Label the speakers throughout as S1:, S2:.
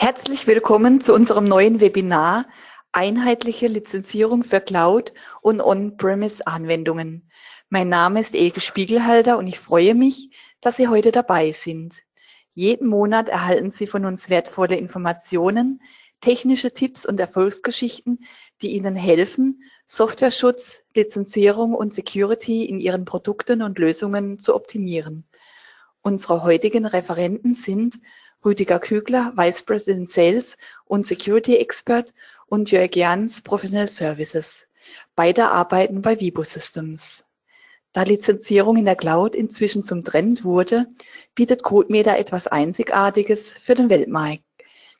S1: Herzlich willkommen zu unserem neuen Webinar Einheitliche Lizenzierung für Cloud und On-Premise-Anwendungen. Mein Name ist Elke Spiegelhalter und ich freue mich, dass Sie heute dabei sind. Jeden Monat erhalten Sie von uns wertvolle Informationen, technische Tipps und Erfolgsgeschichten, die Ihnen helfen, Softwareschutz, Lizenzierung und Security in Ihren Produkten und Lösungen zu optimieren. Unsere heutigen Referenten sind Rüdiger Kügler, Vice President Sales und Security Expert und Jörg Jans, Professional Services. Beide arbeiten bei Vibo Systems. Da Lizenzierung in der Cloud inzwischen zum Trend wurde, bietet CodeMeter etwas Einzigartiges für den Weltmarkt.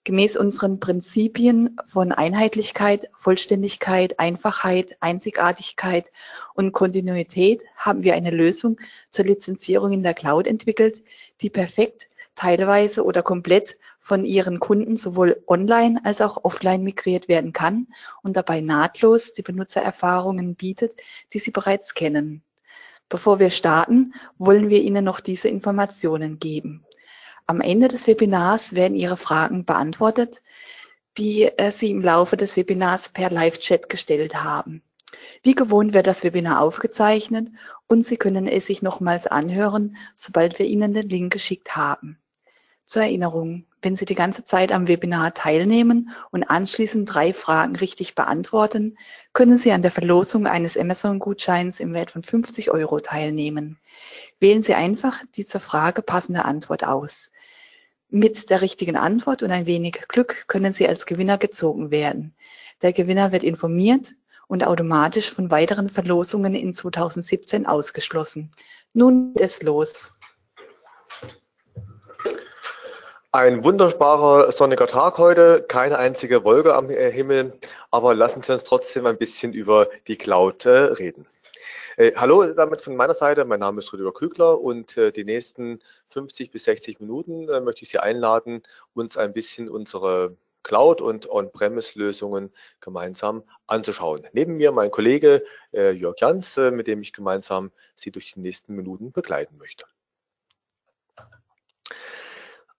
S1: Gemäß unseren Prinzipien von Einheitlichkeit, Vollständigkeit, Einfachheit, Einzigartigkeit und Kontinuität haben wir eine Lösung zur Lizenzierung in der Cloud entwickelt, die perfekt teilweise oder komplett von Ihren Kunden sowohl online als auch offline migriert werden kann und dabei nahtlos die Benutzererfahrungen bietet, die Sie bereits kennen. Bevor wir starten, wollen wir Ihnen noch diese Informationen geben. Am Ende des Webinars werden Ihre Fragen beantwortet, die äh, Sie im Laufe des Webinars per Live-Chat gestellt haben. Wie gewohnt wird das Webinar aufgezeichnet und Sie können es sich nochmals anhören, sobald wir Ihnen den Link geschickt haben. Zur Erinnerung, wenn Sie die ganze Zeit am Webinar teilnehmen und anschließend drei Fragen richtig beantworten, können Sie an der Verlosung eines Amazon-Gutscheins im Wert von 50 Euro teilnehmen. Wählen Sie einfach die zur Frage passende Antwort aus. Mit der richtigen Antwort und ein wenig Glück können Sie als Gewinner gezogen werden. Der Gewinner wird informiert und automatisch von weiteren Verlosungen in 2017 ausgeschlossen. Nun ist los.
S2: Ein wunderbarer sonniger Tag heute, keine einzige Wolke am äh, Himmel, aber lassen Sie uns trotzdem ein bisschen über die Cloud äh, reden. Äh, hallo damit von meiner Seite, mein Name ist Rüdiger Kügler und äh, die nächsten 50 bis 60 Minuten äh, möchte ich Sie einladen, uns ein bisschen unsere Cloud- und On-Premise-Lösungen gemeinsam anzuschauen. Neben mir mein Kollege Jörg Jans, mit dem ich gemeinsam Sie durch die nächsten Minuten begleiten möchte.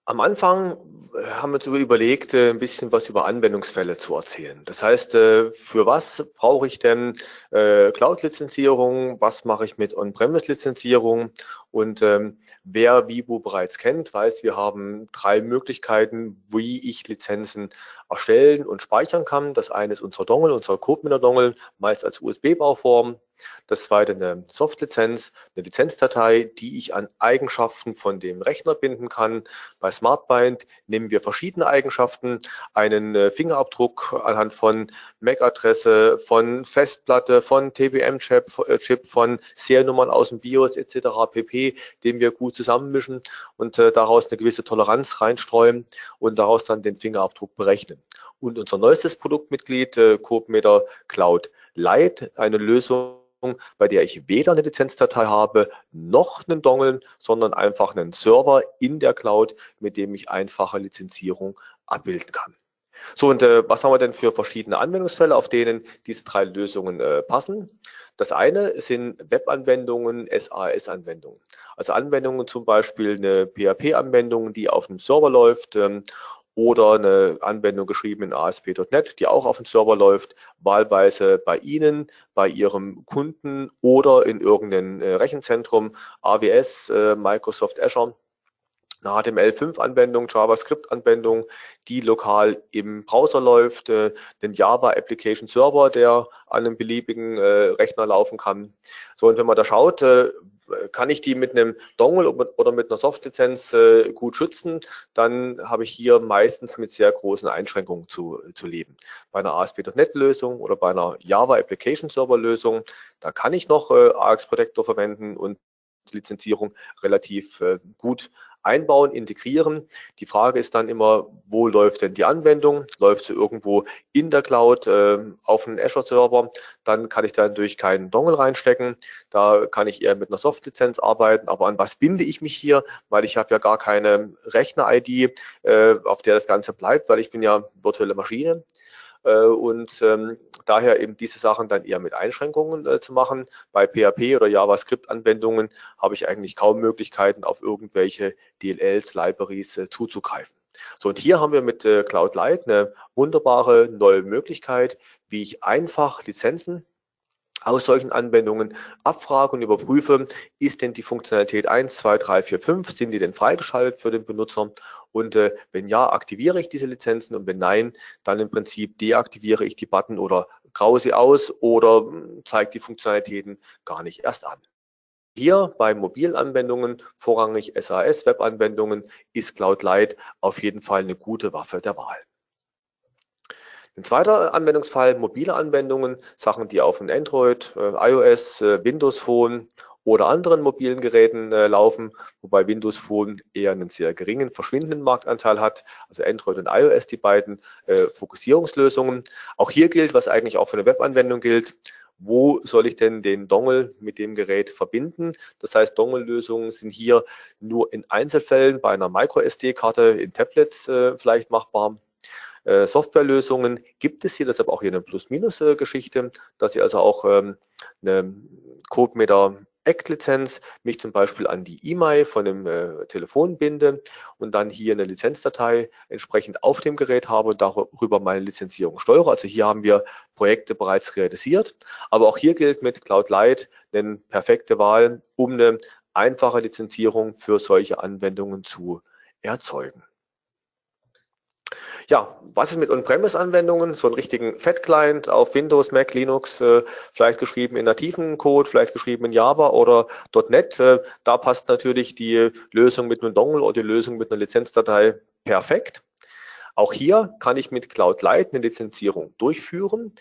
S2: Am Anfang äh, haben wir uns überlegt, äh, ein bisschen was über Anwendungsfälle zu erzählen. Das heißt, äh, für was brauche ich denn Cloud-Lizenzierung? Was mache ich mit On-Premise-Lizenzierung? Und ähm, wer Vivo bereits kennt, weiß, wir haben drei Möglichkeiten, wie ich Lizenzen erstellen und speichern kann. Das eine ist unser Dongle, unser CodeMinner-Dongle, meist als USB-Bauform. Das zweite eine Soft-Lizenz, eine Lizenzdatei, die ich an Eigenschaften von dem Rechner binden kann. Bei SmartBind nehmen wir verschiedene Eigenschaften, einen äh, Fingerabdruck anhand von MAC-Adresse, von Festplatte, von TBM-Chip, äh, von Seriennummern aus dem BIOS etc. pp, den wir gut zusammenmischen und äh, daraus eine gewisse Toleranz reinstreuen und daraus dann den Fingerabdruck berechnen. Und unser neuestes Produktmitglied, äh, Cloud Lite, eine Lösung, bei der ich weder eine Lizenzdatei habe, noch einen Dongle, sondern einfach einen Server in der Cloud, mit dem ich einfache Lizenzierung abbilden kann. So, und äh, was haben wir denn für verschiedene Anwendungsfälle, auf denen diese drei Lösungen äh, passen? Das eine sind Webanwendungen, SAS-Anwendungen. Also Anwendungen zum Beispiel eine PHP-Anwendung, die auf einem Server läuft ähm, oder eine Anwendung geschrieben in ASP.NET, die auch auf dem Server läuft, wahlweise bei Ihnen, bei Ihrem Kunden oder in irgendeinem äh, Rechenzentrum, AWS, äh, Microsoft Azure eine HTML5-Anwendung, JavaScript-Anwendung, die lokal im Browser läuft, äh, den Java Application Server, der an einem beliebigen Rechner laufen kann. So, und wenn man da schaut, kann ich die mit einem Dongle oder mit einer Softlizenz äh, gut schützen, dann habe ich hier meistens mit sehr großen Einschränkungen zu, zu leben. Bei einer ASP.NET-Lösung oder bei einer Java Application Server-Lösung, da kann ich noch äh, AX Protector verwenden und Lizenzierung relativ äh, gut einbauen, integrieren. Die Frage ist dann immer, wo läuft denn die Anwendung? Läuft sie irgendwo in der Cloud äh, auf einem Azure-Server? Dann kann ich da natürlich keinen Dongle reinstecken. Da kann ich eher mit einer Soft-Lizenz arbeiten. Aber an was binde ich mich hier? Weil ich habe ja gar keine Rechner-ID, äh, auf der das Ganze bleibt, weil ich bin ja virtuelle Maschine. Äh, und ähm, daher eben diese Sachen dann eher mit Einschränkungen äh, zu machen. Bei PHP oder JavaScript-Anwendungen habe ich eigentlich kaum Möglichkeiten, auf irgendwelche DLLs, Libraries äh, zuzugreifen. So, und hier haben wir mit Cloud Light eine wunderbare neue Möglichkeit, wie ich einfach Lizenzen aus solchen Anwendungen abfrage und überprüfe, ist denn die Funktionalität 1, 2, 3, 4, 5, sind die denn freigeschaltet für den Benutzer? Und äh, wenn ja, aktiviere ich diese Lizenzen und wenn nein, dann im Prinzip deaktiviere ich die Button oder graue sie aus oder hm, zeige die Funktionalitäten gar nicht erst an. Hier bei mobilen Anwendungen, vorrangig SAS-Webanwendungen, ist Cloud Light auf jeden Fall eine gute Waffe der Wahl. Ein zweiter Anwendungsfall, mobile Anwendungen, Sachen, die auf einem Android, äh, iOS, äh, Windows Phone oder anderen mobilen Geräten äh, laufen, wobei Windows Phone eher einen sehr geringen, verschwindenden Marktanteil hat. Also Android und iOS, die beiden äh, Fokussierungslösungen. Auch hier gilt, was eigentlich auch für eine Webanwendung gilt, wo soll ich denn den Dongle mit dem Gerät verbinden. Das heißt, Dongle-Lösungen sind hier nur in Einzelfällen bei einer MicroSD-Karte in Tablets äh, vielleicht machbar. Äh, Softwarelösungen gibt es hier, deshalb auch hier eine Plus-Minus-Geschichte, dass Sie also auch ähm, eine CodeMeter Act-Lizenz mich zum Beispiel an die E-Mail von dem äh, Telefon binde und dann hier eine Lizenzdatei entsprechend auf dem Gerät habe und darüber meine Lizenzierung steuere. Also hier haben wir Projekte bereits realisiert. Aber auch hier gilt mit Cloud Light eine perfekte Wahl, um eine einfache Lizenzierung für solche Anwendungen zu erzeugen. Ja, was ist mit On-Premise-Anwendungen? So einen richtigen Fat-Client auf Windows, Mac, Linux, äh, vielleicht geschrieben in nativen Code, vielleicht geschrieben in Java oder .NET. Äh, da passt natürlich die Lösung mit einem Dongle oder die Lösung mit einer Lizenzdatei perfekt. Auch hier kann ich mit Cloud Light eine Lizenzierung durchführen.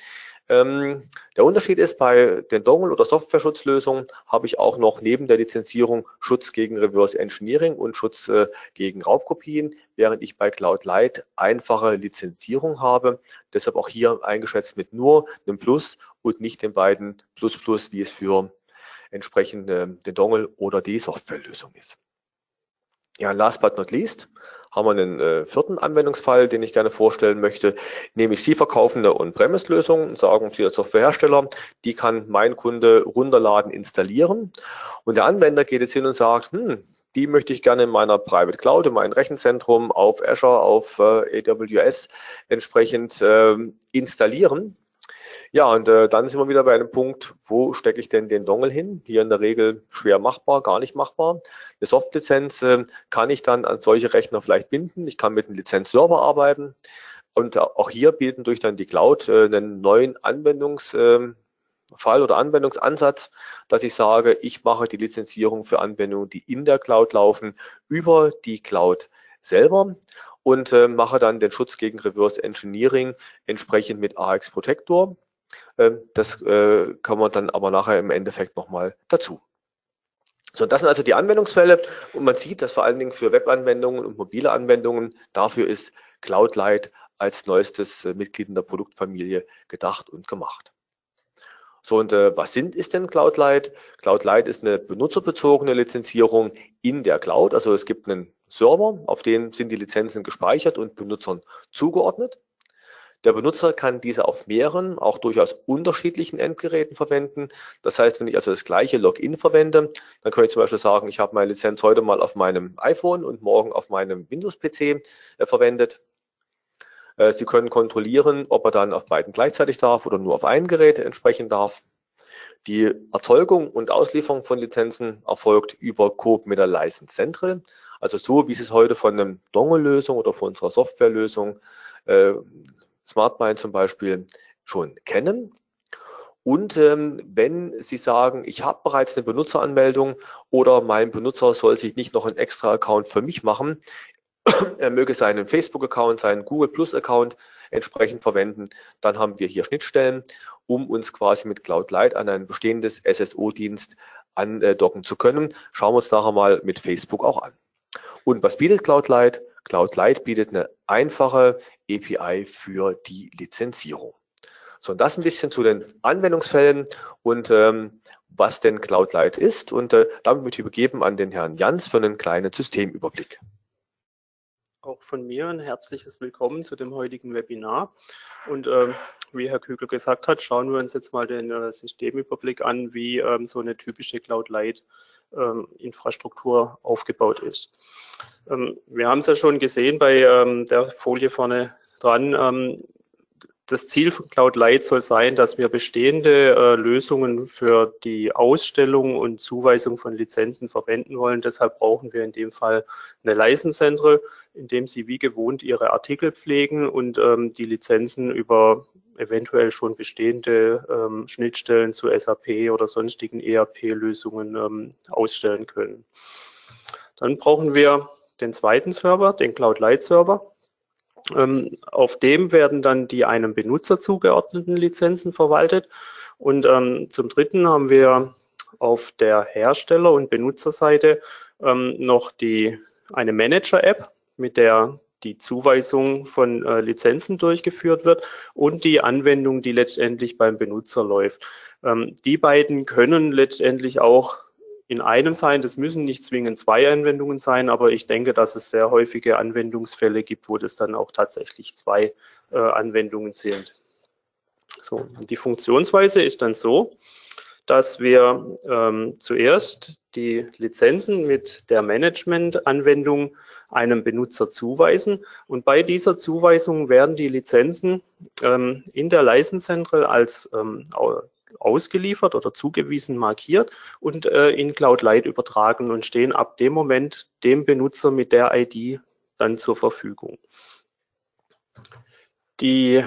S2: Ähm, der Unterschied ist, bei den Dongle- oder Software-Schutzlösungen habe ich auch noch neben der Lizenzierung Schutz gegen Reverse Engineering und Schutz äh, gegen Raubkopien, während ich bei Cloud Light einfache Lizenzierung habe. Deshalb auch hier eingeschätzt mit nur einem Plus und nicht den beiden Plus Plus, wie es für entsprechend äh, den Dongle oder die Softwarelösung ist. Ja, last but not least haben wir einen äh, vierten Anwendungsfall, den ich gerne vorstellen möchte, nämlich Sie verkaufen eine On-Premise-Lösung und sagen Sie als Softwarehersteller, die kann mein Kunde runterladen, installieren und der Anwender geht jetzt hin und sagt, hm, die möchte ich gerne in meiner Private Cloud, in meinem Rechenzentrum auf Azure, auf äh, AWS entsprechend äh, installieren. Ja, und äh, dann sind wir wieder bei einem Punkt, wo stecke ich denn den Dongle hin? Hier in der Regel schwer machbar, gar nicht machbar. Eine Softlizenz äh, kann ich dann an solche Rechner vielleicht binden. Ich kann mit einem Lizenzserver arbeiten. Und auch hier bieten durch dann die Cloud äh, einen neuen Anwendungsfall äh, oder Anwendungsansatz, dass ich sage, ich mache die Lizenzierung für Anwendungen, die in der Cloud laufen, über die Cloud selber und äh, mache dann den Schutz gegen Reverse Engineering entsprechend mit AX Protector. Ähm, das äh, kann man dann aber nachher im Endeffekt nochmal dazu. So, das sind also die Anwendungsfälle und man sieht, dass vor allen Dingen für Webanwendungen und mobile Anwendungen dafür ist Cloud Light als neuestes äh, Mitglied in der Produktfamilie gedacht und gemacht. So, und äh, was sind, ist denn Cloud Light? Cloud Light ist eine benutzerbezogene Lizenzierung in der Cloud. Also es gibt einen Server, auf dem sind die Lizenzen gespeichert und Benutzern zugeordnet. Der Benutzer kann diese auf mehreren, auch durchaus unterschiedlichen Endgeräten verwenden. Das heißt, wenn ich also das gleiche Login verwende, dann kann ich zum Beispiel sagen, ich habe meine Lizenz heute mal auf meinem iPhone und morgen auf meinem Windows-PC äh, verwendet. Äh, Sie können kontrollieren, ob er dann auf beiden gleichzeitig darf oder nur auf ein Gerät entsprechen darf. Die Erzeugung und Auslieferung von Lizenzen erfolgt über Coop mit der License Central. Also so, wie Sie es heute von einem Dongle-Lösung oder von unserer Softwarelösung äh, SmartMind zum Beispiel schon kennen. Und ähm, wenn Sie sagen, ich habe bereits eine Benutzeranmeldung oder mein Benutzer soll sich nicht noch einen extra Account für mich machen, er möge seinen Facebook-Account, seinen Google Plus-Account entsprechend verwenden, dann haben wir hier Schnittstellen, um uns quasi mit Cloud Light an ein bestehendes SSO-Dienst andocken zu können. Schauen wir uns nachher mal mit Facebook auch an. Und was bietet Cloud Light? Cloud Light bietet eine einfache API für die Lizenzierung. So, und das ein bisschen zu den Anwendungsfällen und ähm, was denn Cloud Light ist. Und äh, damit möchte ich übergeben an den Herrn Jans für einen kleinen Systemüberblick.
S3: Auch von mir ein herzliches Willkommen zu dem heutigen Webinar. Und ähm, wie Herr Kügel gesagt hat, schauen wir uns jetzt mal den äh, Systemüberblick an, wie ähm, so eine typische Cloud ähm, Infrastruktur aufgebaut ist. Ähm, wir haben es ja schon gesehen bei ähm, der Folie vorne dran. Das Ziel von Cloud Light soll sein, dass wir bestehende äh, Lösungen für die Ausstellung und Zuweisung von Lizenzen verwenden wollen. Deshalb brauchen wir in dem Fall eine License Central, in dem Sie wie gewohnt Ihre Artikel pflegen und ähm, die Lizenzen über eventuell schon bestehende ähm, Schnittstellen zu SAP oder sonstigen ERP-Lösungen ähm, ausstellen können. Dann brauchen wir den zweiten Server, den Cloud Light Server. Ähm, auf dem werden dann die einem Benutzer zugeordneten Lizenzen verwaltet. Und ähm, zum Dritten haben wir auf der Hersteller- und Benutzerseite ähm, noch die, eine Manager-App, mit der die Zuweisung von äh, Lizenzen durchgeführt wird und die Anwendung, die letztendlich beim Benutzer läuft. Ähm, die beiden können letztendlich auch in einem sein. Das müssen nicht zwingend zwei Anwendungen sein, aber ich denke, dass es sehr häufige Anwendungsfälle gibt, wo das dann auch tatsächlich zwei äh, Anwendungen sind. So, die Funktionsweise ist dann so, dass wir ähm, zuerst die Lizenzen mit der Management-Anwendung einem Benutzer zuweisen und bei dieser Zuweisung werden die Lizenzen ähm, in der License Central als ähm, ausgeliefert oder zugewiesen markiert und äh, in Cloud Light übertragen und stehen ab dem Moment dem Benutzer mit der ID dann zur Verfügung. Die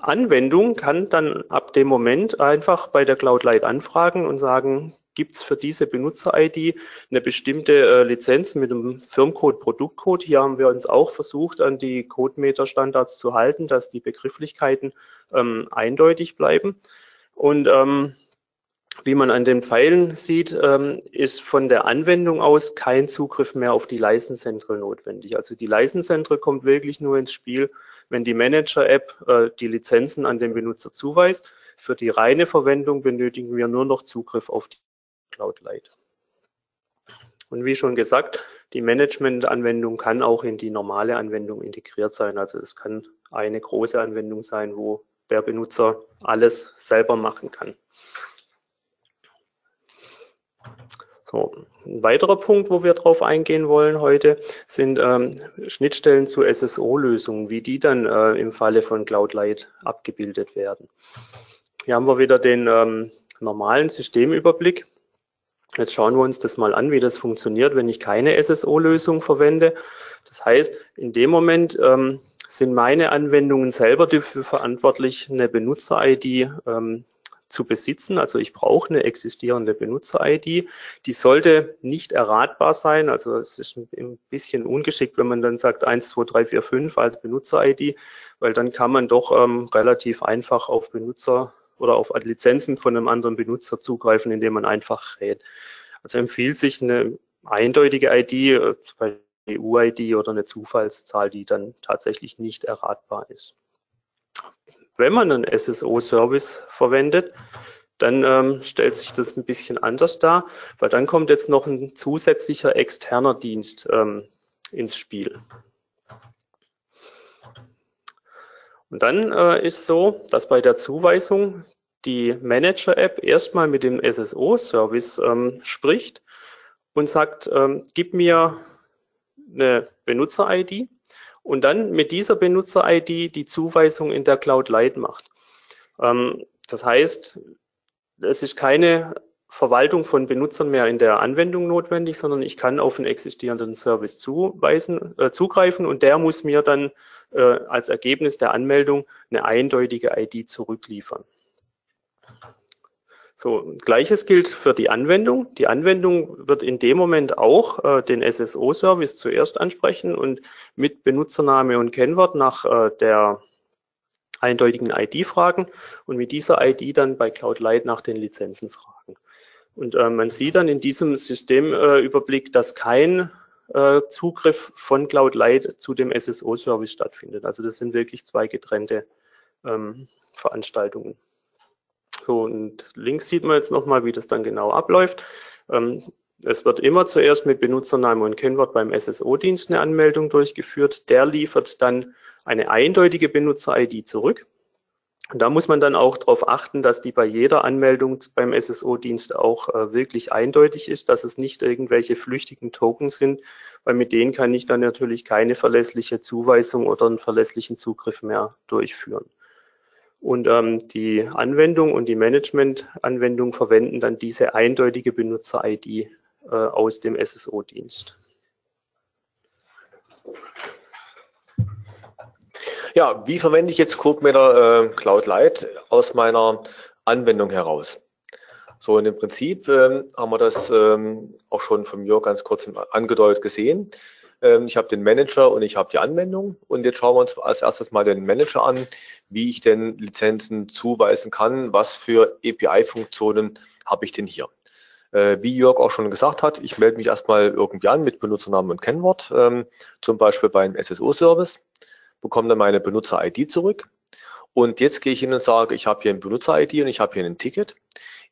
S3: Anwendung kann dann ab dem Moment einfach bei der Cloud Light anfragen und sagen, gibt es für diese Benutzer-ID eine bestimmte äh, Lizenz mit einem Firmcode, Produktcode. Hier haben wir uns auch versucht, an die CodeMeter-Standards zu halten, dass die Begrifflichkeiten ähm, eindeutig bleiben. Und ähm, wie man an den Pfeilen sieht, ähm, ist von der Anwendung aus kein Zugriff mehr auf die License notwendig. Also die License kommt wirklich nur ins Spiel, wenn die Manager-App äh, die Lizenzen an den Benutzer zuweist. Für die reine Verwendung benötigen wir nur noch Zugriff auf die Cloud Light. Und wie schon gesagt, die Management-Anwendung kann auch in die normale Anwendung integriert sein. Also es kann eine große Anwendung sein, wo der Benutzer alles selber machen kann. So, ein weiterer Punkt, wo wir drauf eingehen wollen heute, sind ähm, Schnittstellen zu SSO-Lösungen, wie die dann äh, im Falle von Cloud Light abgebildet werden. Hier haben wir wieder den ähm, normalen Systemüberblick. Jetzt schauen wir uns das mal an, wie das funktioniert, wenn ich keine SSO-Lösung verwende. Das heißt, in dem Moment ähm, sind meine Anwendungen selber dafür verantwortlich, eine Benutzer-ID ähm, zu besitzen. Also ich brauche eine existierende Benutzer-ID. Die sollte nicht erratbar sein. Also es ist ein bisschen ungeschickt, wenn man dann sagt 1, 2, 3, 4, 5 als Benutzer-ID, weil dann kann man doch ähm, relativ einfach auf Benutzer oder auf Lizenzen von einem anderen Benutzer zugreifen, indem man einfach rät. Also empfiehlt sich eine eindeutige ID, äh, bei EU-ID oder eine Zufallszahl, die dann tatsächlich nicht erratbar ist. Wenn man einen SSO-Service verwendet, dann ähm, stellt sich das ein bisschen anders dar, weil dann kommt jetzt noch ein zusätzlicher externer Dienst ähm, ins Spiel. Und dann äh, ist so, dass bei der Zuweisung die Manager-App erstmal mit dem SSO-Service ähm, spricht und sagt, ähm, gib mir eine Benutzer-ID und dann mit dieser Benutzer-ID die Zuweisung in der Cloud Light macht. Ähm, das heißt, es ist keine Verwaltung von Benutzern mehr in der Anwendung notwendig, sondern ich kann auf einen existierenden Service zuweisen, äh, zugreifen und der muss mir dann äh, als Ergebnis der Anmeldung eine eindeutige ID zurückliefern. So, gleiches gilt für die Anwendung. Die Anwendung wird in dem Moment auch äh, den SSO-Service zuerst ansprechen und mit Benutzername und Kennwort nach äh, der eindeutigen ID fragen und mit dieser ID dann bei Cloud Light nach den Lizenzen fragen. Und äh, man sieht dann in diesem Systemüberblick, dass kein äh, Zugriff von Cloud Light zu dem SSO-Service stattfindet. Also das sind wirklich zwei getrennte ähm, Veranstaltungen. Und links sieht man jetzt nochmal, wie das dann genau abläuft. Ähm, es wird immer zuerst mit Benutzername und Kennwort beim SSO-Dienst eine Anmeldung durchgeführt. Der liefert dann eine eindeutige Benutzer-ID zurück. Und da muss man dann auch darauf achten, dass die bei jeder Anmeldung beim SSO-Dienst auch äh, wirklich eindeutig ist, dass es nicht irgendwelche flüchtigen Tokens sind, weil mit denen kann ich dann natürlich keine verlässliche Zuweisung oder einen verlässlichen Zugriff mehr durchführen. Und ähm, die Anwendung und die Management-Anwendung verwenden dann diese eindeutige Benutzer-ID äh, aus dem SSO-Dienst.
S2: Ja, wie verwende ich jetzt CodeMeter äh, Cloud Lite aus meiner Anwendung heraus? So, und im Prinzip ähm, haben wir das ähm, auch schon von mir ganz kurz angedeutet gesehen. Ähm, ich habe den Manager und ich habe die Anwendung. Und jetzt schauen wir uns als erstes mal den Manager an, wie ich denn Lizenzen zuweisen kann, was für API-Funktionen habe ich denn hier. Äh, wie Jörg auch schon gesagt hat, ich melde mich erstmal irgendwie an mit Benutzernamen und Kennwort, ähm, zum Beispiel beim SSO-Service, bekomme dann meine Benutzer-ID zurück. Und jetzt gehe ich hin und sage, ich habe hier ein Benutzer-ID und ich habe hier ein Ticket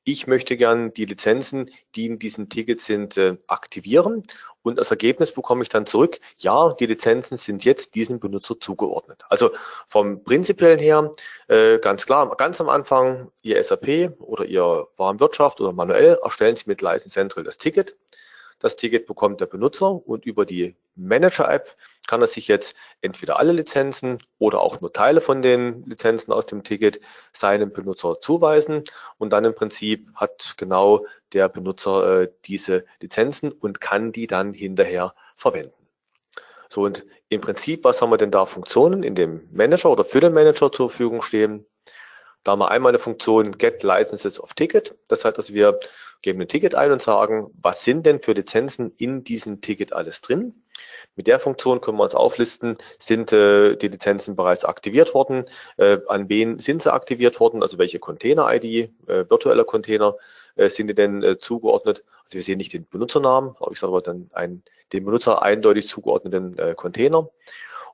S2: ich möchte gern die Lizenzen, die in diesem Ticket sind, äh, aktivieren und als Ergebnis bekomme ich dann zurück, ja, die Lizenzen sind jetzt diesem Benutzer zugeordnet. Also vom prinzipiellen her, äh, ganz klar, ganz am Anfang Ihr SAP oder Ihr Warenwirtschaft oder manuell erstellen Sie mit License Central das Ticket. Das Ticket bekommt der Benutzer und über die Manager-App kann er sich jetzt entweder alle Lizenzen oder auch nur Teile von den Lizenzen aus dem Ticket seinem Benutzer zuweisen und dann im Prinzip hat genau der Benutzer äh, diese Lizenzen und kann die dann hinterher verwenden. So und im Prinzip, was haben wir denn da Funktionen in dem Manager oder für den Manager zur Verfügung stehen? Da haben wir einmal eine Funktion Get Licenses of Ticket. Das heißt, dass wir geben ein Ticket ein und sagen, was sind denn für Lizenzen in diesem Ticket alles drin? Mit der Funktion können wir uns auflisten, sind äh, die Lizenzen bereits aktiviert worden, äh, an wen sind sie aktiviert worden, also welche Container-ID, äh, virtuelle Container äh, sind die denn äh, zugeordnet. Also wir sehen nicht den Benutzernamen, aber ich sage aber dann einen dem Benutzer eindeutig zugeordneten äh, Container.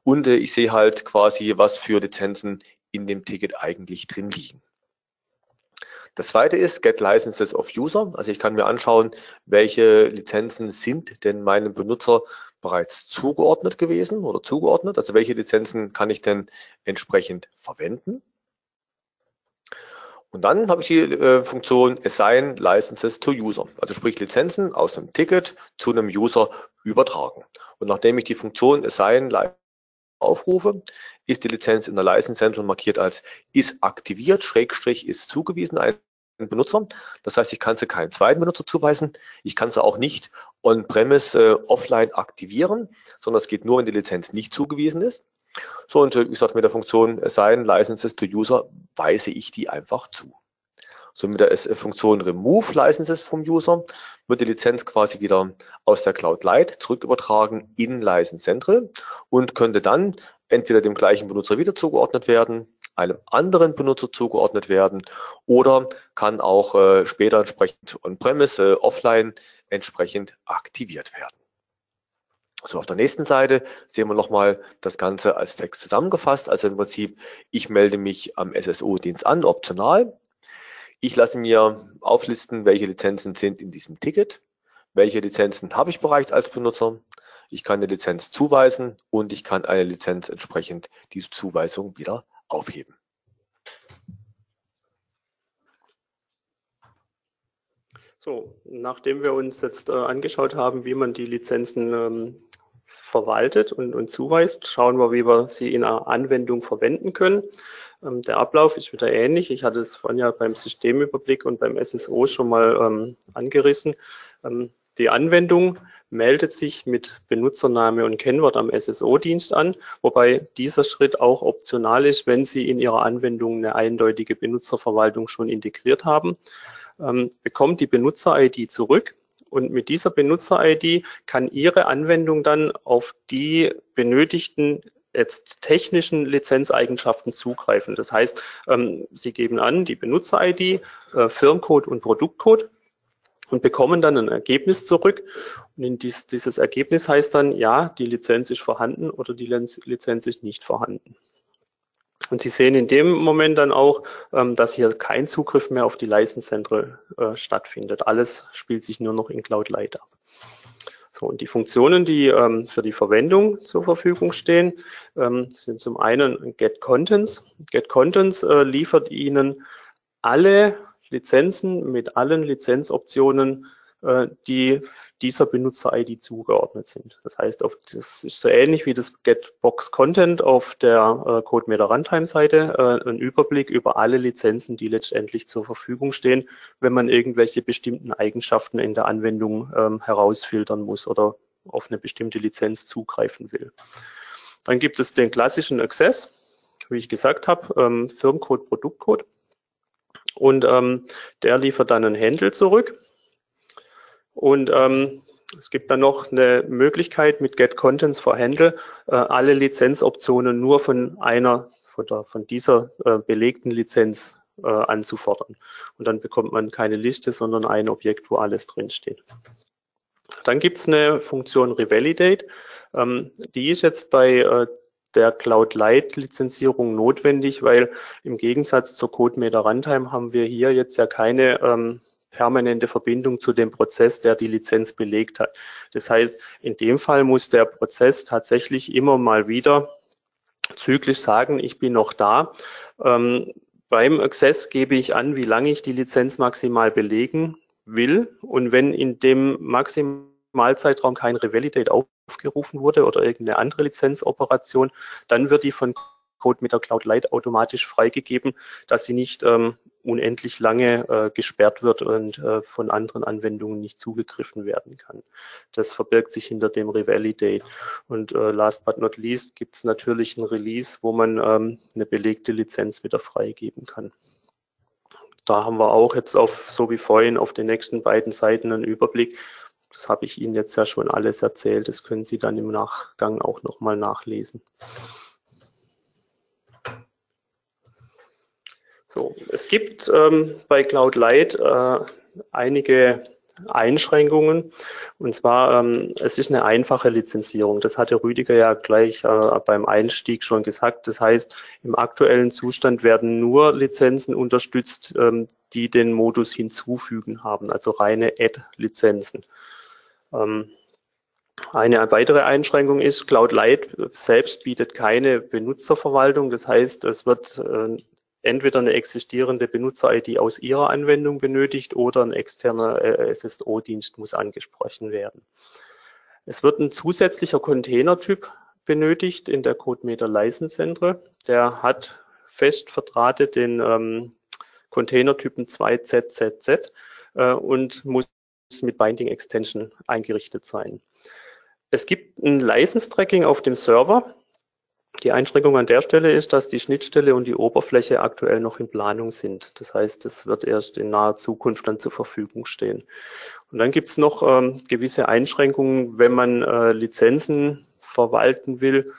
S2: Und äh, ich sehe halt quasi, was für Lizenzen in dem Ticket eigentlich drin liegen. Das zweite ist Get Licenses of User. Also ich kann mir anschauen, welche Lizenzen sind denn meinem Benutzer bereits zugeordnet gewesen oder zugeordnet. Also welche Lizenzen kann ich denn entsprechend verwenden? Und dann habe ich die äh, Funktion Assign Licenses to User, also sprich Lizenzen aus einem Ticket zu einem User übertragen. Und nachdem ich die Funktion Assign aufrufe, ist die Lizenz in der License Central markiert als ist aktiviert, Schrägstrich ist zugewiesen ein Benutzer. Das heißt, ich kann sie keinen zweiten Benutzer zuweisen. Ich kann sie auch nicht on-premise äh, offline aktivieren, sondern es geht nur, wenn die Lizenz nicht zugewiesen ist. So, und äh, wie gesagt, mit der Funktion Assign Licenses to User weise ich die einfach zu. So mit der äh, Funktion Remove Licenses vom User wird die Lizenz quasi wieder aus der Cloud Lite zurück übertragen in License Central und könnte dann entweder dem gleichen Benutzer wieder zugeordnet werden, einem anderen Benutzer zugeordnet werden oder kann auch äh, später entsprechend on-premise, äh, offline entsprechend aktiviert werden. So, auf der nächsten Seite sehen wir nochmal das Ganze als Text zusammengefasst. Also im Prinzip, ich melde mich am SSO-Dienst an, optional. Ich lasse mir auflisten, welche Lizenzen sind in diesem Ticket, welche Lizenzen habe ich bereits als Benutzer. Ich kann eine Lizenz zuweisen und ich kann eine Lizenz entsprechend diese Zuweisung wieder aufheben.
S3: So, nachdem wir uns jetzt äh, angeschaut haben, wie man die Lizenzen ähm, verwaltet und, und zuweist, schauen wir, wie wir sie in einer Anwendung verwenden können. Ähm, der Ablauf ist wieder ähnlich. Ich hatte es vorhin ja beim Systemüberblick und beim SSO schon mal ähm, angerissen. Ähm, die Anwendung meldet sich mit Benutzername und Kennwort am SSO-Dienst an, wobei dieser Schritt auch optional ist, wenn Sie in Ihrer Anwendung eine eindeutige Benutzerverwaltung schon integriert haben. Ähm, bekommt die Benutzer-ID zurück und mit dieser Benutzer-ID kann Ihre Anwendung dann auf die benötigten jetzt technischen Lizenzeigenschaften zugreifen. Das heißt, ähm, Sie geben an die Benutzer-ID, äh, Firmcode und Produktcode und bekommen dann ein Ergebnis zurück. Und in dies, dieses Ergebnis heißt dann, ja, die Lizenz ist vorhanden oder die Lizenz ist nicht vorhanden. Und Sie sehen in dem Moment dann auch, ähm, dass hier kein Zugriff mehr auf die Central äh, stattfindet. Alles spielt sich nur noch in Cloud Light ab. So, und die Funktionen, die ähm, für die Verwendung zur Verfügung stehen, ähm, sind zum einen Get Contents. Get Contents äh, liefert Ihnen alle Lizenzen mit allen Lizenzoptionen äh, die dieser Benutzer-ID zugeordnet sind. Das heißt, auf, das ist so ähnlich wie das Get-Box-Content auf der äh, CodeMeter Runtime-Seite, äh, ein Überblick über alle Lizenzen, die letztendlich zur Verfügung stehen, wenn man irgendwelche bestimmten Eigenschaften in der Anwendung ähm, herausfiltern muss oder auf eine bestimmte Lizenz zugreifen will. Dann gibt es den klassischen Access, wie ich gesagt habe, ähm, Firmencode, Produktcode. Und ähm, der liefert dann ein Handle zurück. Und ähm, es gibt dann noch eine Möglichkeit mit Get Contents for Handle, äh, alle Lizenzoptionen nur von einer, von, der, von dieser äh, belegten Lizenz äh, anzufordern. Und dann bekommt man keine Liste, sondern ein Objekt, wo alles drinsteht. Dann gibt es eine Funktion Revalidate. Ähm, die ist jetzt bei äh, der Cloud Light Lizenzierung notwendig, weil im Gegensatz zur CodeMeter Runtime haben wir hier jetzt ja keine ähm, permanente Verbindung zu dem Prozess, der die Lizenz belegt hat. Das heißt, in dem Fall muss der Prozess tatsächlich immer mal wieder zyklisch sagen, ich bin noch da. Ähm, beim Access gebe ich an, wie lange ich die Lizenz maximal belegen will. Und wenn in dem Maximalzeitraum kein Revalidate aufgerufen wurde oder irgendeine andere Lizenzoperation, dann wird die von Code mit der Cloud Light automatisch freigegeben, dass sie nicht ähm, unendlich lange äh, gesperrt wird und äh, von anderen Anwendungen nicht zugegriffen werden kann. Das verbirgt sich hinter dem Revalidate. Und äh, last but not least gibt es natürlich ein Release, wo man ähm, eine belegte Lizenz wieder freigeben kann. Da haben wir auch jetzt auf, so wie vorhin, auf den nächsten beiden Seiten einen Überblick. Das habe ich Ihnen jetzt ja schon alles erzählt. Das können Sie dann im Nachgang auch nochmal nachlesen. So, es gibt ähm, bei Cloud Light äh, einige Einschränkungen. Und zwar, ähm, es ist eine einfache Lizenzierung. Das hatte Rüdiger ja gleich äh, beim Einstieg schon gesagt. Das heißt, im aktuellen Zustand werden nur Lizenzen unterstützt, ähm, die den Modus hinzufügen haben, also reine Add-Lizenzen. Ähm, eine weitere Einschränkung ist, Cloud Light selbst bietet keine Benutzerverwaltung. Das heißt, es wird äh, entweder eine existierende Benutzer-ID aus Ihrer Anwendung benötigt oder ein externer äh, SSO-Dienst muss angesprochen werden. Es wird ein zusätzlicher Containertyp benötigt in der CodeMeter License Central. Der hat fest verdrahtet den ähm, Containertypen 2ZZZ äh, und muss mit Binding Extension eingerichtet sein. Es gibt ein License Tracking auf dem Server. Die Einschränkung an der Stelle ist, dass die Schnittstelle und die Oberfläche aktuell noch in Planung sind. Das heißt, es wird erst in naher Zukunft dann zur Verfügung stehen. Und dann gibt es noch ähm, gewisse Einschränkungen, wenn man äh, Lizenzen verwalten will,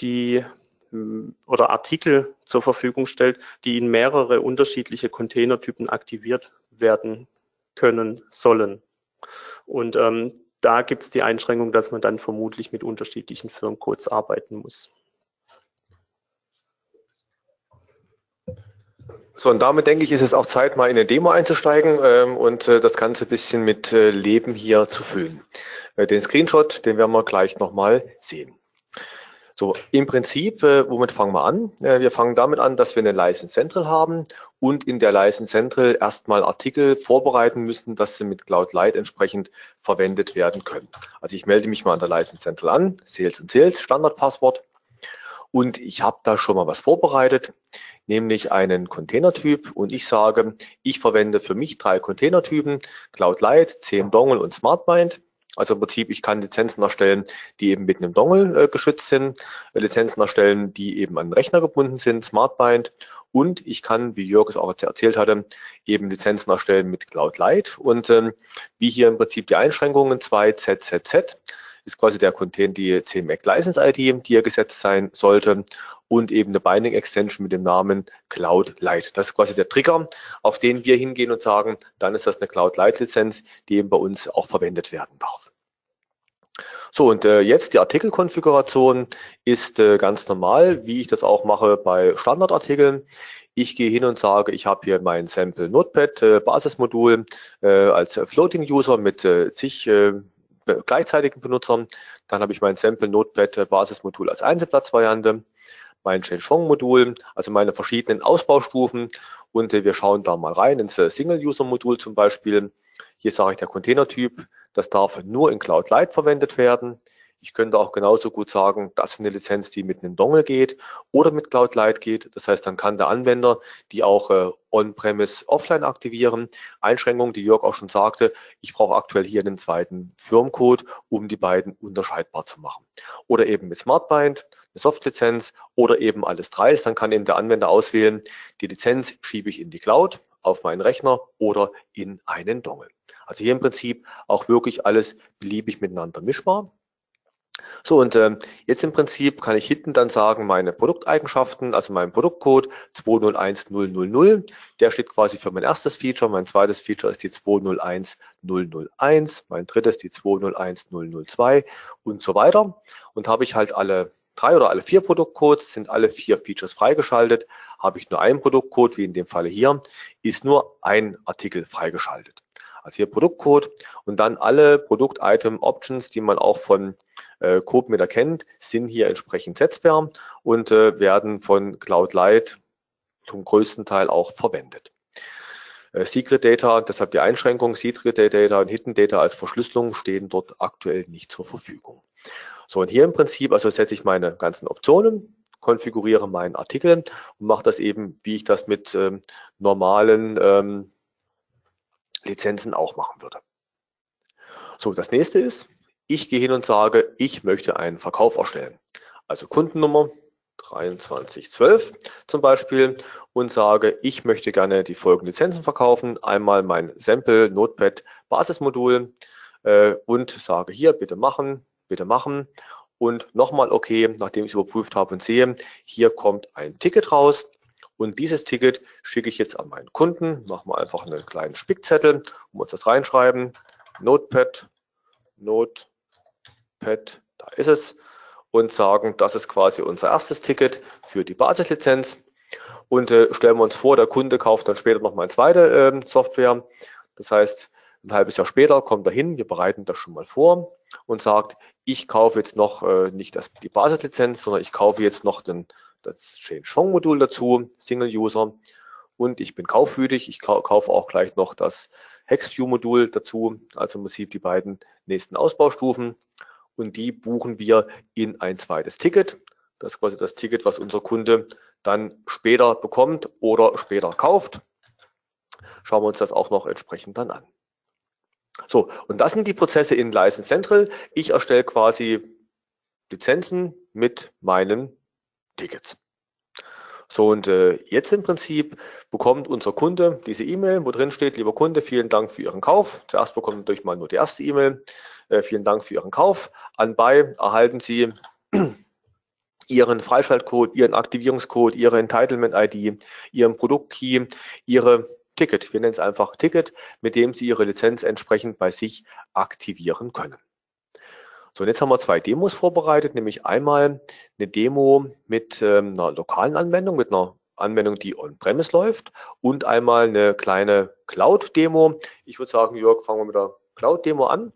S3: die hm, oder Artikel zur Verfügung stellt, die in mehrere unterschiedliche Containertypen aktiviert werden können sollen. Und ähm, da gibt es die Einschränkung, dass man dann vermutlich mit unterschiedlichen Firmencodes arbeiten muss.
S2: So, und damit denke ich, ist es auch Zeit, mal in eine Demo einzusteigen ähm, und äh, das Ganze ein bisschen mit äh, Leben hier zu füllen. Äh, den Screenshot, den werden wir gleich nochmal sehen. So, im Prinzip, äh, womit fangen wir an? Äh, wir fangen damit an, dass wir eine License Central haben und in der License Central erstmal Artikel vorbereiten müssen, dass sie mit Cloud Light entsprechend verwendet werden können. Also ich melde mich mal an der License Central an, Sales und Sales, Standardpasswort. Und ich habe da schon mal was vorbereitet nämlich einen Containertyp. Und ich sage, ich verwende für mich drei Containertypen, Cloud Light, CM Dongle und SmartBind. Also im Prinzip, ich kann Lizenzen erstellen, die eben mit einem Dongle äh, geschützt sind, äh, Lizenzen erstellen, die eben an den Rechner gebunden sind, SmartBind und ich kann, wie Jörg es auch erzählt hatte, eben Lizenzen erstellen mit Cloud Light. Und ähm, wie hier im Prinzip die Einschränkungen 2ZZZ ist quasi der Contain die CMAC License ID, die hier gesetzt sein sollte und eben eine Binding Extension mit dem Namen Cloud Light. Das ist quasi der Trigger, auf den wir hingehen und sagen, dann ist das eine Cloud Light Lizenz, die eben bei uns auch verwendet werden darf. So, und äh, jetzt die Artikelkonfiguration ist äh, ganz normal, wie ich das auch mache bei Standardartikeln. Ich gehe hin und sage, ich habe hier mein Sample Notepad äh, Basismodul äh, als Floating User mit äh, zig äh, gleichzeitigen Benutzern. Dann habe ich mein Sample Notepad Basismodul als Einzelplatzvariante, mein Change-Modul, also meine verschiedenen Ausbaustufen und wir schauen da mal rein ins Single-User-Modul zum Beispiel. Hier sage ich der Containertyp, das darf nur in Cloud Light verwendet werden. Ich könnte auch genauso gut sagen, das ist eine Lizenz, die mit einem Dongle geht oder mit Cloud Light geht. Das heißt, dann kann der Anwender die auch äh, on-premise offline aktivieren. Einschränkung, die Jörg auch schon sagte, ich brauche aktuell hier einen zweiten Firmcode, um die beiden unterscheidbar zu machen. Oder eben mit SmartBind, eine Softlizenz oder eben alles drei. Dann kann eben der Anwender auswählen, die Lizenz schiebe ich in die Cloud, auf meinen Rechner oder in einen Dongle. Also hier im Prinzip auch wirklich alles beliebig miteinander mischbar. So, und ähm, jetzt im Prinzip kann ich hinten dann sagen, meine Produkteigenschaften, also mein Produktcode 201000, der steht quasi für mein erstes Feature, mein zweites Feature ist die 201001, mein drittes die 201002 und so weiter. Und habe ich halt alle drei oder alle vier Produktcodes, sind alle vier Features freigeschaltet. Habe ich nur einen Produktcode, wie in dem Falle hier, ist nur ein Artikel freigeschaltet. Also hier Produktcode und dann alle Produkt-Item-Options, die man auch von äh, CodeMeter kennt, sind hier entsprechend setzbar und äh, werden von Cloud Light zum größten Teil auch verwendet. Äh, Secret Data, deshalb die Einschränkung, Secret Data und Hidden Data als Verschlüsselung stehen dort aktuell nicht zur Verfügung. So, und hier im Prinzip, also setze ich meine ganzen Optionen, konfiguriere meinen Artikel und mache das eben, wie ich das mit ähm, normalen ähm, Lizenzen auch machen würde. So, das nächste ist, ich gehe hin und sage, ich möchte einen Verkauf erstellen. Also Kundennummer 2312 zum Beispiel und sage, ich möchte gerne die folgenden Lizenzen verkaufen. Einmal mein Sample Notepad Basismodul äh, und sage hier, bitte machen, bitte machen. Und nochmal okay, nachdem ich überprüft habe und sehe, hier kommt ein Ticket raus. Und dieses Ticket schicke ich jetzt an meinen Kunden. Machen wir einfach einen kleinen Spickzettel, um uns das reinschreiben. Notepad, Notepad, da ist es. Und sagen, das ist quasi unser erstes Ticket für die Basislizenz. Und äh, stellen wir uns vor, der Kunde kauft dann später noch mal eine zweite äh, Software. Das heißt, ein halbes Jahr später kommt er hin, wir bereiten das schon mal vor und sagt, ich kaufe jetzt noch äh, nicht das, die Basislizenz, sondern ich kaufe jetzt noch den, das Change-Modul dazu, Single-User und ich bin kaufwütig, ich kaufe auch gleich noch das HexView-Modul dazu, also im Prinzip die beiden nächsten Ausbaustufen und die buchen wir in ein zweites Ticket. Das ist quasi das Ticket, was unser Kunde dann später bekommt oder später kauft. Schauen wir uns das auch noch entsprechend dann an. So, und das sind die Prozesse in License Central. Ich erstelle quasi Lizenzen mit meinen Tickets. So, und äh, jetzt im Prinzip bekommt unser Kunde diese E-Mail, wo drin steht, lieber Kunde, vielen Dank für Ihren Kauf. Zuerst bekommt natürlich mal nur die erste E-Mail. Äh, vielen Dank für Ihren Kauf. Anbei erhalten Sie Ihren Freischaltcode, Ihren Aktivierungscode, Ihre Entitlement-ID, Ihren Produktkey, Ihre Ticket. Wir nennen es einfach Ticket, mit dem Sie Ihre Lizenz entsprechend bei sich aktivieren können. So, und jetzt haben wir zwei Demos vorbereitet, nämlich einmal eine Demo mit ähm, einer lokalen Anwendung, mit einer Anwendung, die on-premise läuft und einmal eine kleine Cloud-Demo. Ich würde sagen, Jörg, fangen wir mit der Cloud-Demo an.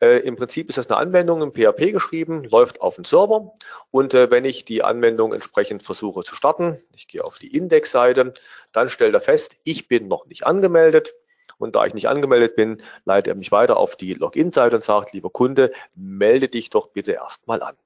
S2: Äh, Im Prinzip ist das eine Anwendung im PHP geschrieben, läuft auf dem Server und äh, wenn ich die Anwendung entsprechend versuche zu starten, ich gehe auf die Index-Seite, dann stellt er fest, ich bin noch nicht angemeldet. Und da ich nicht angemeldet bin, leitet er mich weiter auf die Login-Seite und sagt, lieber Kunde, melde dich doch bitte erstmal an.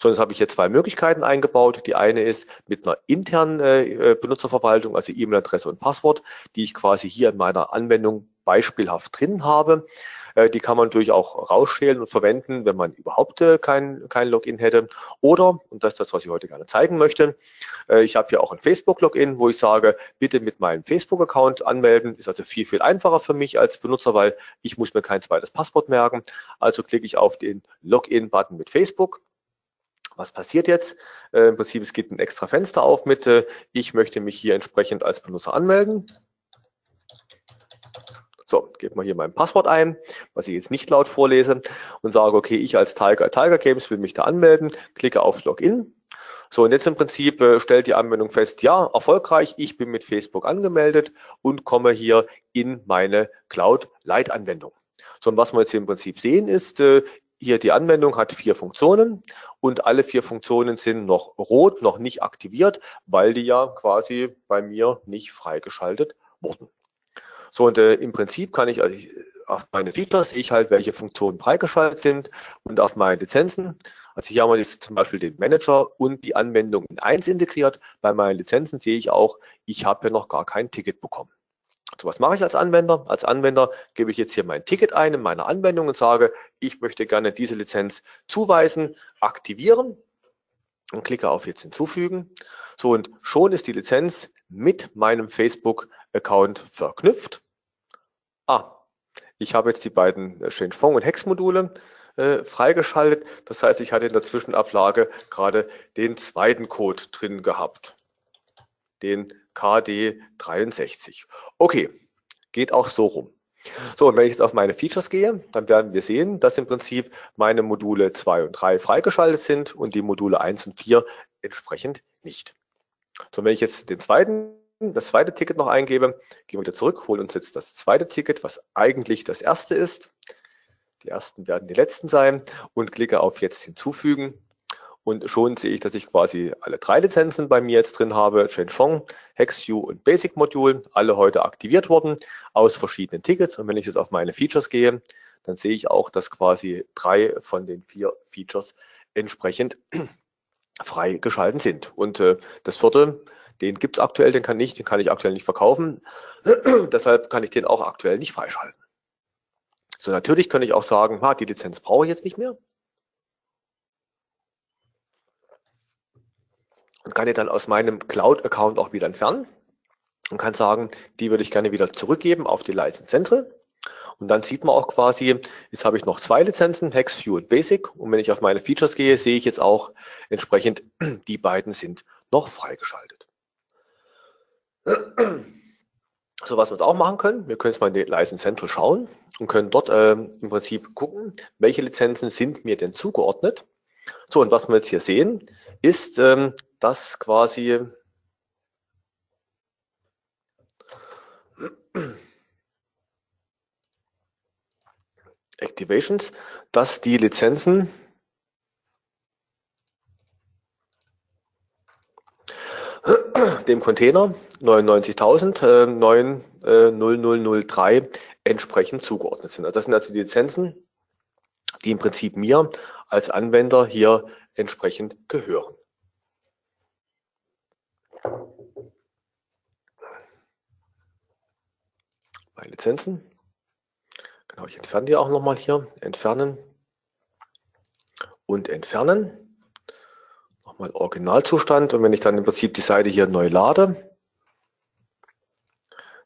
S2: So, jetzt habe ich hier zwei Möglichkeiten eingebaut. Die eine ist mit einer internen äh, äh Benutzerverwaltung, also E-Mail-Adresse und Passwort, die ich quasi hier in meiner Anwendung beispielhaft drin habe. Äh, die kann man natürlich auch rausschälen und verwenden, wenn man überhaupt äh, kein, kein Login hätte. Oder, und das ist das, was ich heute gerne zeigen möchte, äh, ich habe hier auch ein Facebook-Login, wo ich sage, bitte mit meinem Facebook-Account anmelden. Ist also viel, viel einfacher für mich als Benutzer, weil ich muss mir kein zweites Passwort merken. Also klicke ich auf den Login-Button mit Facebook. Was passiert jetzt? Äh, Im Prinzip, es geht ein extra Fenster auf mit, äh, ich möchte mich hier entsprechend als Benutzer anmelden. So, gebe mal hier mein Passwort ein, was ich jetzt nicht laut vorlese und sage, okay, ich als Tiger, Tiger Games will mich da anmelden, klicke auf Login. So, und jetzt im Prinzip äh, stellt die Anwendung fest, ja, erfolgreich, ich bin mit Facebook angemeldet und komme hier in meine Cloud Light Anwendung. So, und was wir jetzt hier im Prinzip sehen ist, äh, hier die Anwendung hat vier Funktionen und alle vier Funktionen sind noch rot, noch nicht aktiviert, weil die ja quasi bei mir nicht freigeschaltet wurden. So, und äh, im Prinzip kann ich, also ich auf meine Features sehe ich halt, welche Funktionen freigeschaltet sind und auf meine Lizenzen. Also hier haben wir jetzt zum Beispiel den Manager und die Anwendung in eins integriert. Bei meinen Lizenzen sehe ich auch, ich habe hier noch gar kein Ticket bekommen. So, was mache ich als Anwender? Als Anwender gebe ich jetzt hier mein Ticket ein in meiner Anwendung und sage, ich möchte gerne diese Lizenz zuweisen, aktivieren und klicke auf jetzt hinzufügen. So, und schon ist die Lizenz mit meinem Facebook-Account verknüpft. Ah, ich habe jetzt die beiden Change-Fong und Hex-Module äh, freigeschaltet. Das heißt, ich hatte in der Zwischenablage gerade den zweiten Code drin gehabt, den KD63. Okay, geht auch so rum. So, und wenn ich jetzt auf meine Features gehe, dann werden wir sehen, dass im Prinzip meine Module 2 und 3 freigeschaltet sind und die Module 1 und 4 entsprechend nicht. So, wenn ich jetzt den zweiten, das zweite Ticket noch eingebe, gehen wir wieder zurück, holen uns jetzt das zweite Ticket, was eigentlich das erste ist. Die ersten werden die letzten sein und klicke auf jetzt hinzufügen. Und schon sehe ich, dass ich quasi alle drei Lizenzen bei mir jetzt drin habe. ChangeFong, HexView und Basic Module, alle heute aktiviert worden aus verschiedenen Tickets. Und wenn ich jetzt auf meine Features gehe, dann sehe ich auch, dass quasi drei von den vier Features entsprechend freigeschalten sind. Und äh, das vierte, den gibt es aktuell, den kann ich, den kann ich aktuell nicht verkaufen. Deshalb kann ich den auch aktuell nicht freischalten. So, natürlich könnte ich auch sagen, ha, die Lizenz brauche ich jetzt nicht mehr. und kann die dann aus meinem Cloud-Account auch wieder entfernen und kann sagen, die würde ich gerne wieder zurückgeben auf die License Central. Und dann sieht man auch quasi, jetzt habe ich noch zwei Lizenzen, Hex, View und Basic. Und wenn ich auf meine Features gehe, sehe ich jetzt auch entsprechend, die beiden sind noch freigeschaltet. So, was wir jetzt auch machen können, wir können jetzt mal in die License Central schauen und können dort äh, im Prinzip gucken, welche Lizenzen sind mir denn zugeordnet. So, und was wir jetzt hier sehen, ist, ähm, dass quasi Activations, dass die Lizenzen dem Container 99.000 äh, entsprechend zugeordnet sind. Also das sind also die Lizenzen, die im Prinzip mir als Anwender hier entsprechend gehören. Bei Lizenzen. Genau, ich entferne die auch nochmal hier. Entfernen und entfernen. Nochmal Originalzustand. Und wenn ich dann im Prinzip die Seite hier neu lade,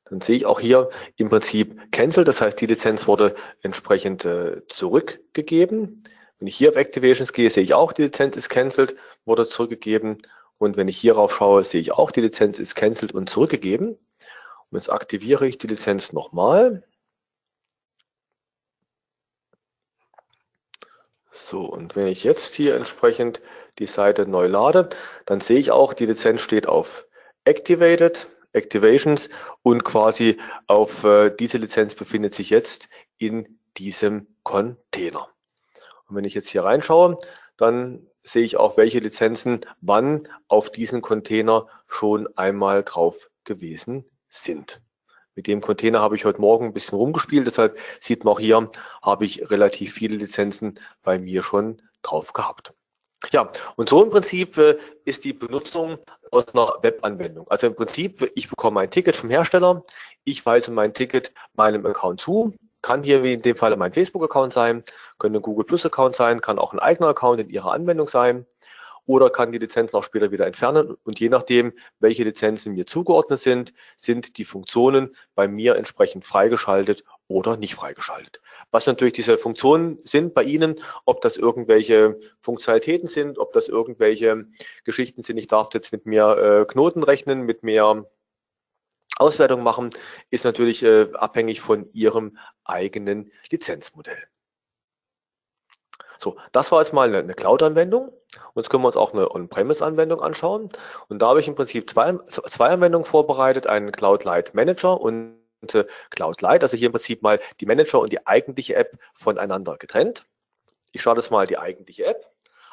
S2: dann sehe ich auch hier im Prinzip Cancel. Das heißt, die Lizenz wurde entsprechend äh, zurückgegeben. Wenn ich hier auf Activations gehe, sehe ich auch, die Lizenz ist cancelled, wurde zurückgegeben. Und wenn ich hierauf schaue, sehe ich auch, die Lizenz ist cancelled und zurückgegeben. Und jetzt aktiviere ich die Lizenz nochmal. So, und wenn ich jetzt hier entsprechend die Seite neu lade, dann sehe ich auch, die Lizenz steht auf Activated, Activations und quasi auf äh, diese Lizenz befindet sich jetzt in diesem Container. Und wenn ich jetzt hier reinschaue, dann sehe ich auch, welche Lizenzen wann auf diesen Container schon einmal drauf gewesen sind. Mit dem Container habe ich heute Morgen ein bisschen rumgespielt, deshalb sieht man auch hier, habe ich relativ viele Lizenzen bei mir schon drauf gehabt. Ja, und so im Prinzip äh, ist die Benutzung aus einer Webanwendung. Also im Prinzip, ich bekomme ein Ticket vom Hersteller, ich weise mein Ticket meinem Account zu, kann hier wie in dem Fall mein Facebook-Account sein, könnte ein Google Plus-Account sein, kann auch ein eigener Account in Ihrer Anwendung sein oder kann die Lizenzen auch später wieder entfernen. Und je nachdem, welche Lizenzen mir zugeordnet sind, sind die Funktionen bei mir entsprechend freigeschaltet oder nicht freigeschaltet. Was natürlich diese Funktionen sind bei Ihnen, ob das irgendwelche Funktionalitäten sind, ob das irgendwelche Geschichten sind, ich darf jetzt mit mehr äh, Knoten rechnen, mit mehr Auswertung machen, ist natürlich äh, abhängig von Ihrem eigenen Lizenzmodell. So, das war jetzt mal eine, Cloud-Anwendung. Und jetzt können wir uns auch eine On-Premise-Anwendung anschauen. Und da habe ich im Prinzip zwei, zwei Anwendungen vorbereitet, einen Cloud Light Manager und äh, Cloud Light, also hier im Prinzip mal die Manager und die eigentliche App voneinander getrennt. Ich starte jetzt mal die eigentliche App.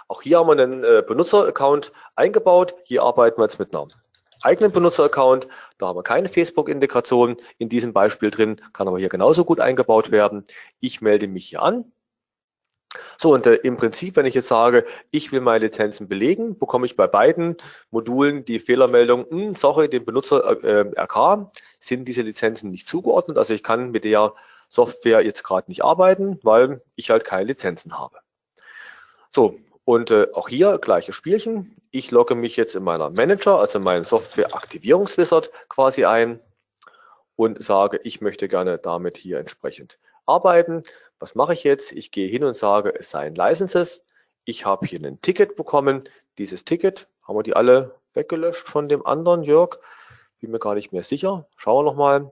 S2: Auch hier haben wir einen äh, Benutzeraccount eingebaut. Hier arbeiten wir jetzt mit einem eigenen Benutzeraccount. Da haben wir keine Facebook-Integration in diesem Beispiel drin, kann aber hier genauso gut eingebaut werden. Ich melde mich hier an. So, und äh, im Prinzip, wenn ich jetzt sage, ich will meine Lizenzen belegen, bekomme ich bei beiden Modulen die Fehlermeldung, hm, sorry, dem Benutzer äh, RK sind diese Lizenzen nicht zugeordnet. Also ich kann mit der Software jetzt gerade nicht arbeiten, weil ich halt keine Lizenzen habe. So, und äh, auch hier gleiche Spielchen. Ich logge mich jetzt in meiner Manager, also in meinen Software-Aktivierungswizard quasi ein und sage, ich möchte gerne damit hier entsprechend arbeiten. Was mache ich jetzt? Ich gehe hin und sage, es seien Licenses. Ich habe hier ein Ticket bekommen. Dieses Ticket, haben wir die alle weggelöscht von dem anderen, Jörg? Bin mir gar nicht mehr sicher. Schauen wir nochmal.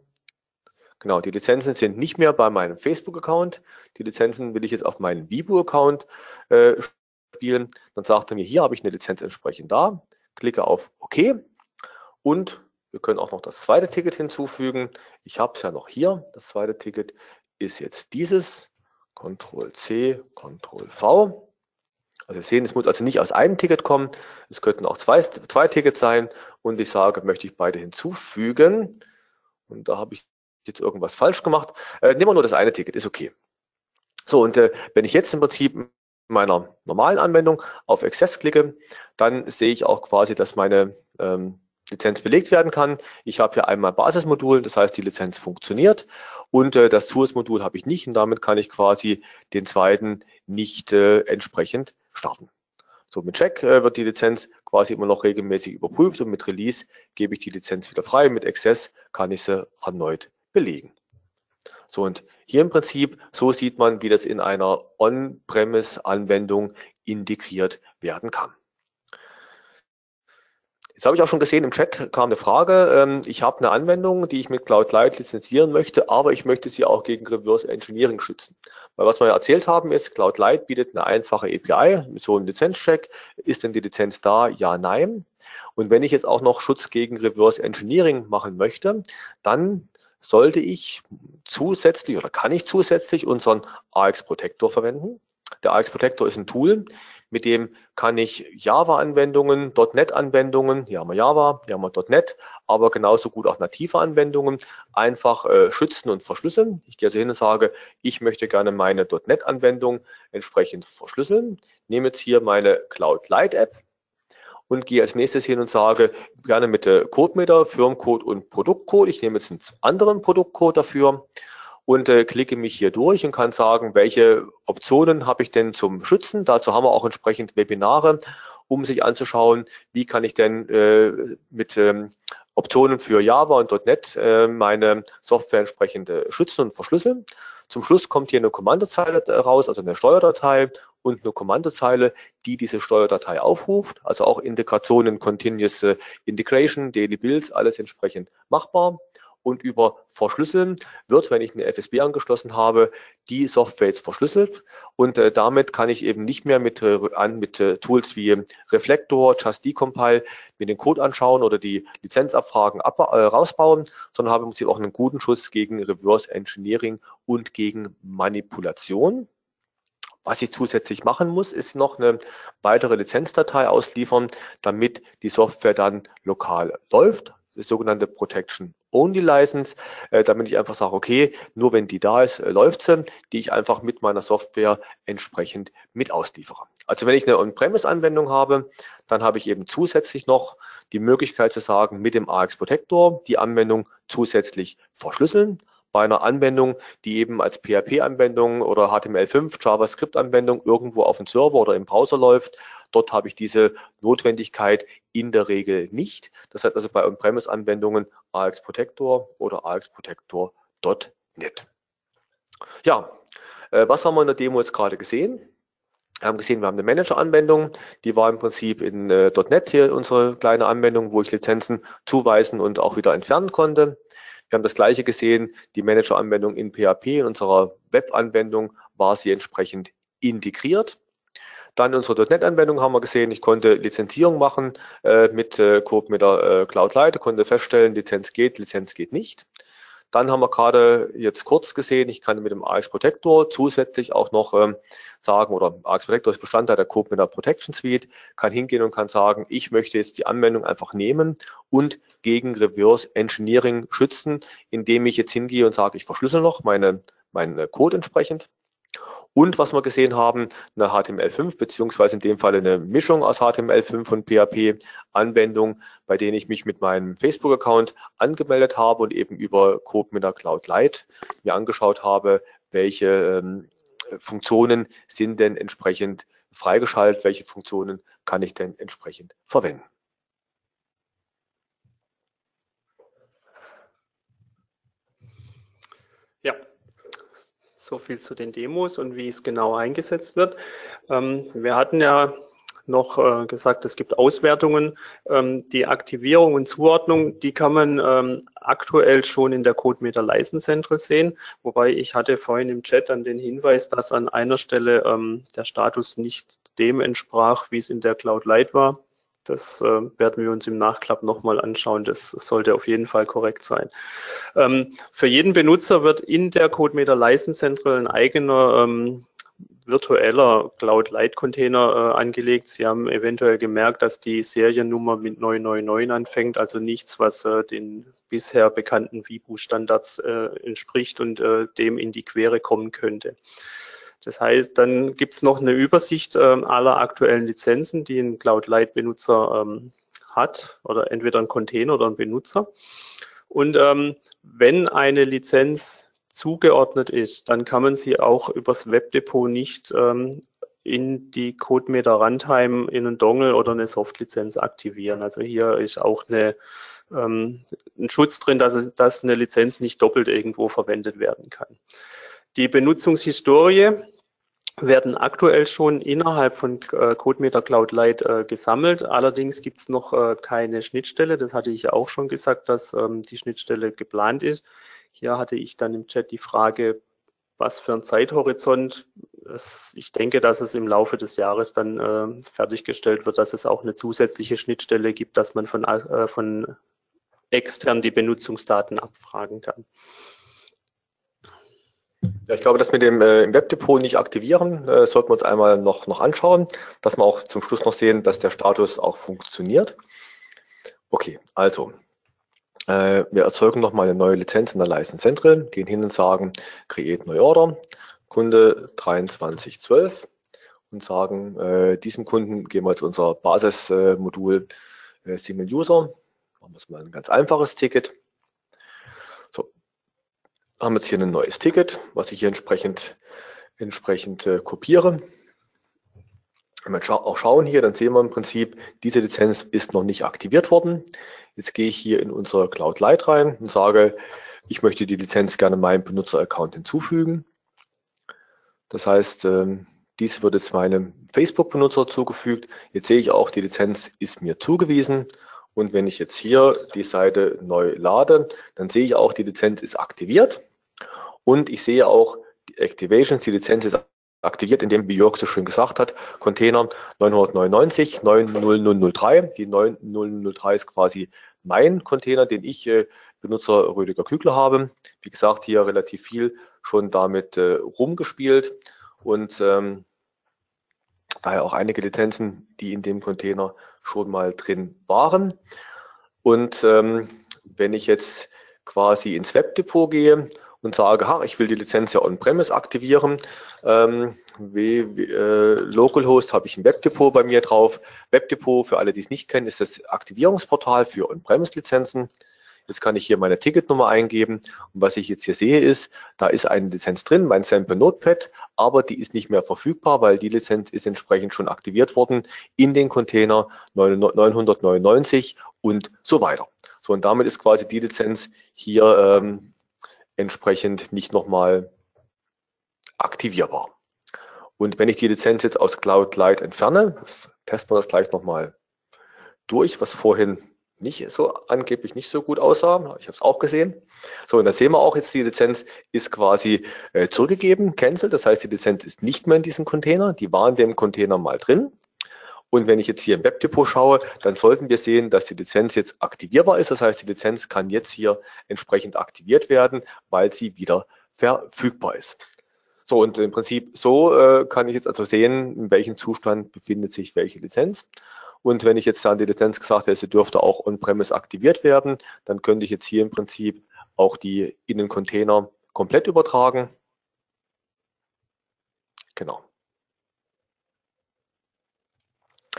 S2: Genau, die Lizenzen sind nicht mehr bei meinem Facebook-Account. Die Lizenzen will ich jetzt auf meinen Vibo-Account äh, spielen. Dann sagt er mir, hier habe ich eine Lizenz entsprechend da. Klicke auf OK und wir können auch noch das zweite Ticket hinzufügen. Ich habe es ja noch hier. Das zweite Ticket ist jetzt dieses. Ctrl C, Ctrl V. Also Sie sehen, es muss also nicht aus einem Ticket kommen. Es könnten auch zwei, zwei Tickets sein. Und ich sage, möchte ich beide hinzufügen. Und da habe ich jetzt irgendwas falsch gemacht. Äh, nehmen wir nur das eine Ticket, ist okay. So, und äh, wenn ich jetzt im Prinzip meiner normalen Anwendung auf Access klicke, dann sehe ich auch quasi, dass meine ähm, Lizenz belegt werden kann. Ich habe hier einmal Basismodul, das heißt, die Lizenz funktioniert und äh, das Zusatzmodul habe ich nicht und damit kann ich quasi den zweiten nicht äh, entsprechend starten. So, mit Check äh, wird die Lizenz quasi immer noch regelmäßig überprüft und mit Release gebe ich die Lizenz wieder frei. Mit Access kann ich sie erneut belegen. So, und hier im Prinzip, so sieht man, wie das in einer On-Premise-Anwendung integriert werden kann. Jetzt habe ich auch schon gesehen, im Chat kam eine Frage. Ähm, ich habe eine Anwendung, die ich mit Cloud Light lizenzieren möchte, aber ich möchte sie auch gegen Reverse Engineering schützen. Weil was wir ja erzählt haben ist, Cloud Light bietet eine einfache API mit so einem Lizenzcheck. Ist denn die Lizenz da? Ja, nein. Und wenn ich jetzt auch noch Schutz gegen Reverse Engineering machen möchte, dann sollte ich zusätzlich oder kann ich zusätzlich unseren AX Protector verwenden. Der AX Protector ist ein Tool, mit dem kann ich Java-Anwendungen, .NET-Anwendungen, hier haben wir Java, hier haben wir .NET, aber genauso gut auch native Anwendungen einfach äh, schützen und verschlüsseln. Ich gehe also hin und sage, ich möchte gerne meine .NET-Anwendung entsprechend verschlüsseln. Nehme jetzt hier meine Cloud Light App und gehe als nächstes hin und sage, gerne mit der CodeMeter, Firmencode und Produktcode. Ich nehme jetzt einen anderen Produktcode dafür und äh, klicke mich hier durch und kann sagen, welche Optionen habe ich denn zum Schützen. Dazu haben wir auch entsprechend Webinare, um sich anzuschauen, wie kann ich denn äh, mit ähm, Optionen für Java und .NET äh, meine Software entsprechend äh, schützen und verschlüsseln. Zum Schluss kommt hier eine Kommandozeile raus, also eine Steuerdatei und eine Kommandozeile, die diese Steuerdatei aufruft. Also auch Integrationen, Continuous äh, Integration, Daily Builds, alles entsprechend machbar und über Verschlüsseln wird, wenn ich eine FSB angeschlossen habe, die Software jetzt verschlüsselt und äh, damit kann ich eben nicht mehr mit, äh, an, mit äh, Tools wie Reflector, Just Decompile mir den Code anschauen oder die Lizenzabfragen ab, äh, rausbauen, sondern habe im Prinzip auch einen guten Schutz gegen Reverse Engineering und gegen Manipulation. Was ich zusätzlich machen muss, ist noch eine weitere Lizenzdatei ausliefern, damit die Software dann lokal läuft das sogenannte Protection Only License, äh, damit ich einfach sage, okay, nur wenn die da ist, äh, läuft sie, die ich einfach mit meiner Software entsprechend mit ausliefere. Also wenn ich eine On-Premise-Anwendung habe, dann habe ich eben zusätzlich noch die Möglichkeit zu sagen, mit dem AX Protector die Anwendung zusätzlich verschlüsseln bei einer Anwendung, die eben als PHP-Anwendung oder HTML5 JavaScript-Anwendung irgendwo auf dem Server oder im Browser läuft. Dort habe ich diese Notwendigkeit in der Regel nicht. Das heißt also bei On-Premise-Anwendungen AX Protector oder AX Protector.net. Ja, äh, was haben wir in der Demo jetzt gerade gesehen? Wir haben gesehen, wir haben eine Manager-Anwendung, die war im Prinzip in äh, .NET hier unsere kleine Anwendung, wo ich Lizenzen zuweisen und auch wieder entfernen konnte. Wir haben das gleiche gesehen, die Manager-Anwendung in PHP, in unserer Web-Anwendung war sie entsprechend integriert. Dann unsere .NET-Anwendung haben wir gesehen, ich konnte Lizenzierung machen äh, mit äh, Code mit der äh, Cloud Light, konnte feststellen, Lizenz geht, Lizenz geht nicht. Dann haben wir gerade jetzt kurz gesehen, ich kann mit dem AX Protector zusätzlich auch noch ähm, sagen, oder AX Protector ist Bestandteil der CodeMinter Protection Suite, kann hingehen und kann sagen, ich möchte jetzt die Anwendung einfach nehmen und gegen Reverse Engineering schützen, indem ich jetzt hingehe und sage, ich verschlüssel noch meine, meinen Code entsprechend und was wir gesehen haben, eine HTML5 beziehungsweise in dem Fall eine Mischung aus HTML5 und PHP-Anwendung, bei denen ich mich mit meinem Facebook-Account angemeldet habe und eben über CodeMinter Cloud Lite mir angeschaut habe, welche ähm, Funktionen sind denn entsprechend freigeschaltet, welche Funktionen kann ich denn entsprechend verwenden.
S3: Ja, so viel zu den Demos und wie es genau eingesetzt wird. Ähm, wir hatten ja noch äh, gesagt, es gibt Auswertungen. Ähm, die Aktivierung und Zuordnung, die kann man ähm, aktuell schon in der CodeMeter License Central sehen. Wobei ich hatte vorhin im Chat dann den Hinweis, dass an einer Stelle ähm, der Status nicht dem entsprach, wie es in der Cloud Lite war. Das äh, werden wir uns im Nachklapp nochmal anschauen. Das sollte auf jeden Fall korrekt sein. Ähm, für jeden Benutzer wird in der CodeMeter License Central ein eigener ähm, virtueller Cloud Light Container äh, angelegt. Sie haben eventuell gemerkt, dass die Seriennummer mit 999 anfängt, also nichts, was äh, den bisher bekannten Vibu Standards äh, entspricht und äh, dem in die Quere kommen könnte. Das heißt, dann gibt es noch eine Übersicht ähm, aller aktuellen Lizenzen, die ein Cloud Light Benutzer ähm, hat oder entweder ein Container oder ein Benutzer. Und ähm, wenn eine Lizenz zugeordnet ist, dann kann man sie auch übers Webdepot nicht ähm, in die CodeMeter Runtime in einen Dongle oder eine Softlizenz aktivieren. Also hier ist auch eine, ähm, ein Schutz drin, dass, dass eine Lizenz nicht doppelt irgendwo verwendet werden kann. Die Benutzungshistorie werden aktuell schon innerhalb von äh, CodeMeter Cloud Lite äh, gesammelt. Allerdings gibt es noch äh, keine Schnittstelle. Das hatte ich ja auch schon gesagt, dass ähm, die Schnittstelle geplant ist. Hier hatte ich dann im Chat die Frage, was für ein Zeithorizont. Es, ich denke, dass es im Laufe des Jahres dann äh, fertiggestellt wird, dass es auch eine zusätzliche Schnittstelle gibt, dass man von, äh, von extern die Benutzungsdaten abfragen kann.
S2: Ja, ich glaube, das mit dem äh, im Webdepot nicht aktivieren, äh, sollten wir uns einmal noch, noch anschauen, dass wir auch zum Schluss noch sehen, dass der Status auch funktioniert. Okay, also äh, wir erzeugen nochmal eine neue Lizenz in der License Central, gehen hin und sagen Create New Order, Kunde 2312 und sagen, äh, diesem Kunden geben wir jetzt unser Basismodul äh, Single User. Machen wir es mal ein ganz einfaches Ticket haben jetzt hier ein neues Ticket, was ich hier entsprechend, entsprechend äh, kopiere. Wenn wir auch schauen hier, dann sehen wir im Prinzip, diese Lizenz ist noch nicht aktiviert worden. Jetzt gehe ich hier in unsere Cloud Lite rein und sage, ich möchte die Lizenz gerne meinem Benutzeraccount hinzufügen. Das heißt, ähm, dies wird jetzt meinem Facebook-Benutzer zugefügt. Jetzt sehe ich auch, die Lizenz ist mir zugewiesen. Und wenn ich jetzt hier die Seite neu lade, dann sehe ich auch, die Lizenz ist aktiviert. Und ich sehe auch die Activations, die Lizenz ist aktiviert, indem, wie Jörg so schön gesagt hat, Container 999 90003. Die 9003 ist quasi mein Container, den ich äh, Benutzer Rüdiger Kügler habe. Wie gesagt, hier relativ viel schon damit äh, rumgespielt und ähm, daher auch einige Lizenzen, die in dem Container schon mal drin waren. Und ähm, wenn ich jetzt quasi ins Webdepot gehe und sage, ha, ich will die Lizenz ja on-premise aktivieren. Ähm, wie, wie, äh, Localhost habe ich ein Webdepot bei mir drauf. Webdepot, für alle, die es nicht kennen, ist das Aktivierungsportal für On-Premise-Lizenzen. Jetzt kann ich hier meine Ticketnummer eingeben. Und was ich jetzt hier sehe, ist, da ist eine Lizenz drin, mein Sample Notepad, aber die ist nicht mehr verfügbar, weil die Lizenz ist entsprechend schon aktiviert worden in den Container 999 und so weiter. So, und damit ist quasi die Lizenz hier ähm, entsprechend nicht nochmal aktivierbar. Und wenn ich die Lizenz jetzt aus Cloud Lite entferne, testen wir das gleich nochmal durch, was vorhin nicht so angeblich nicht so gut aussah. Ich habe es auch gesehen. So, und da sehen wir auch jetzt, die Lizenz ist quasi äh, zurückgegeben, cancelled. Das heißt, die Lizenz ist nicht mehr in diesem Container. Die war in dem Container mal drin. Und wenn ich jetzt hier im Webdepot schaue, dann sollten wir sehen, dass die Lizenz jetzt aktivierbar ist. Das heißt, die Lizenz kann jetzt hier entsprechend aktiviert werden, weil sie wieder verfügbar ist. So, und im Prinzip so äh, kann ich jetzt also sehen, in welchem Zustand befindet sich welche Lizenz. Und wenn ich jetzt an die Lizenz gesagt hätte, sie dürfte auch on-premise aktiviert werden, dann könnte ich jetzt hier im Prinzip auch die in den Container komplett übertragen. Genau.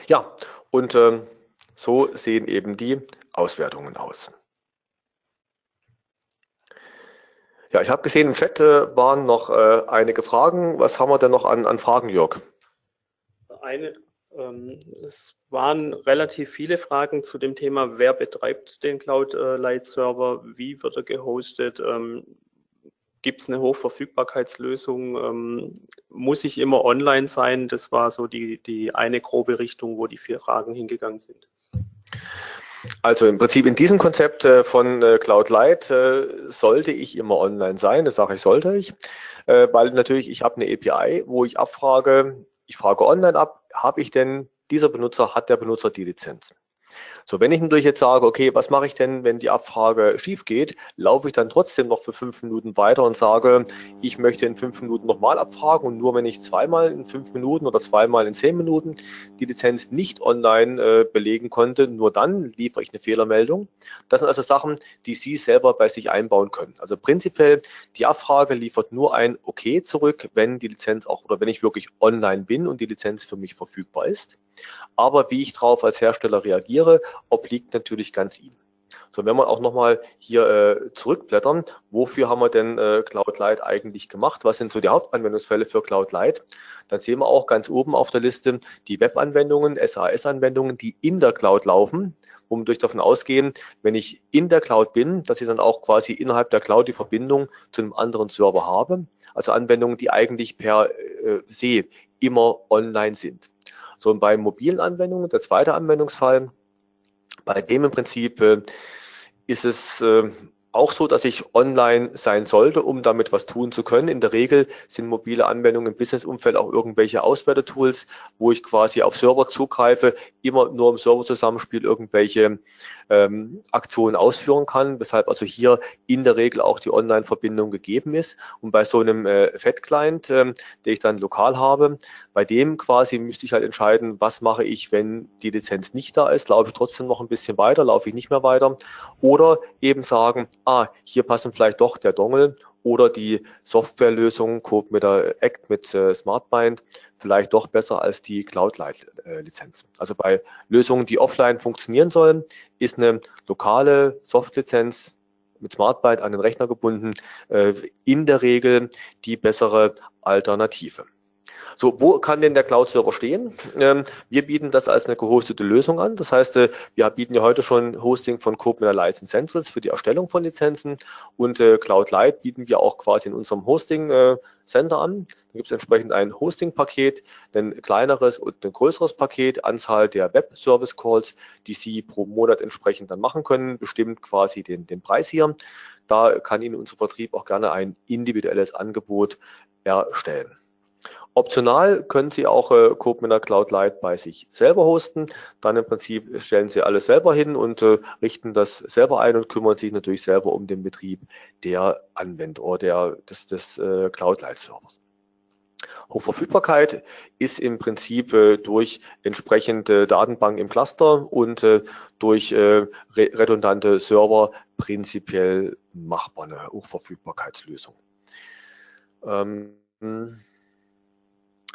S2: Ja, und äh, so sehen eben die Auswertungen aus. Ja, ich habe gesehen, im Chat äh, waren noch äh, einige Fragen. Was haben wir denn noch an, an Fragen, Jörg?
S3: Eine, ähm, es waren relativ viele Fragen zu dem Thema, wer betreibt den Cloud äh, Light Server, wie wird er gehostet, ähm, gibt es eine Hochverfügbarkeitslösung, ähm, muss ich immer online sein? Das war so die, die eine grobe Richtung, wo die vier Fragen hingegangen sind.
S2: Also im Prinzip in diesem Konzept äh, von äh, Cloud Light äh, sollte ich immer online sein, das sage ich sollte ich, weil natürlich ich habe eine API, wo ich abfrage, ich frage online ab, habe ich denn dieser Benutzer, hat der Benutzer die Lizenz? So, wenn ich natürlich jetzt sage, okay, was mache ich denn, wenn die Abfrage schief geht, laufe ich dann trotzdem noch für fünf Minuten weiter und sage, ich möchte in fünf Minuten nochmal abfragen und nur wenn ich zweimal in fünf Minuten oder zweimal in zehn Minuten die Lizenz nicht online äh, belegen konnte, nur dann liefere ich eine Fehlermeldung. Das sind also Sachen, die Sie selber bei sich einbauen können. Also prinzipiell, die Abfrage liefert nur ein Okay zurück, wenn die Lizenz auch oder wenn ich wirklich online bin und die Lizenz für mich verfügbar ist. Aber wie ich darauf als Hersteller reagiere, obliegt natürlich ganz Ihnen. So, wenn wir auch nochmal hier äh, zurückblättern, wofür haben wir denn äh, Cloud Light eigentlich gemacht? Was sind so die Hauptanwendungsfälle für Cloud Light? Dann sehen wir auch ganz oben auf der Liste die Webanwendungen, SAS-Anwendungen, die in der Cloud laufen, wo wir davon ausgehen, wenn ich in der Cloud bin, dass ich dann auch quasi innerhalb der Cloud die Verbindung zu einem anderen Server habe. Also Anwendungen, die eigentlich per äh, se immer online sind. So, und bei mobilen Anwendungen, der zweite Anwendungsfall, bei dem im Prinzip äh, ist es äh, auch so, dass ich online sein sollte, um damit was tun zu können. In der Regel sind mobile Anwendungen im Businessumfeld auch irgendwelche Auswertetools, wo ich quasi auf Server zugreife, immer nur im Serverzusammenspiel irgendwelche ähm, Aktionen ausführen kann, weshalb also hier in der Regel auch die Online-Verbindung gegeben ist. Und bei so einem äh, Fat-Client, ähm, den ich dann lokal habe, bei dem quasi müsste ich halt entscheiden, was mache ich, wenn die Lizenz nicht da ist, laufe ich trotzdem noch ein bisschen weiter, laufe ich nicht mehr weiter oder eben sagen, ah, hier passen vielleicht doch der Dongle oder die Softwarelösung Code mit der Act mit äh, SmartBind vielleicht doch besser als die Cloud-Lizenz. Also bei Lösungen, die offline funktionieren sollen, ist eine lokale Soft-Lizenz mit SmartBind an den Rechner gebunden äh, in der Regel die bessere Alternative. So, wo kann denn der Cloud-Server stehen? Ähm, wir bieten das als eine gehostete Lösung an. Das heißt, äh, wir bieten ja heute schon Hosting von Copenhagen License Centrals für die Erstellung von Lizenzen und äh, Cloud Light bieten wir auch quasi in unserem Hosting äh, Center an. Da gibt es entsprechend ein Hosting-Paket, ein kleineres und ein größeres Paket, Anzahl der Web-Service-Calls, die Sie pro Monat entsprechend dann machen können, bestimmt quasi den, den Preis hier. Da kann Ihnen unser Vertrieb auch gerne ein individuelles Angebot erstellen. Optional können Sie auch äh, CodeMiner Cloud Lite bei sich selber hosten. Dann im Prinzip stellen Sie alles selber hin und äh, richten das selber ein und kümmern sich natürlich selber um den Betrieb der Anwender oder der, des, des äh, Cloud Lite Servers. Hochverfügbarkeit ist im Prinzip äh, durch entsprechende Datenbank im Cluster und äh, durch äh, redundante Server prinzipiell machbar, eine Hochverfügbarkeitslösung. Ähm,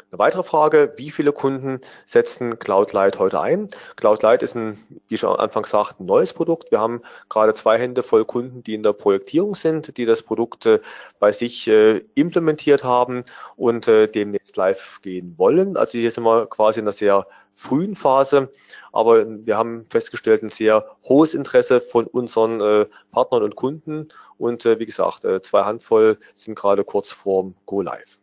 S2: eine weitere Frage, wie viele Kunden setzen Cloud Light heute ein? Cloud Light ist ein, wie schon am Anfang gesagt, ein neues Produkt. Wir haben gerade zwei Hände voll Kunden, die in der Projektierung sind, die das Produkt äh, bei sich äh, implementiert haben und äh, demnächst live gehen wollen. Also hier sind wir quasi in einer sehr frühen Phase, aber wir haben festgestellt, ein sehr hohes Interesse von unseren äh, Partnern und Kunden und äh, wie gesagt, äh, zwei Handvoll sind gerade kurz vorm Go Live.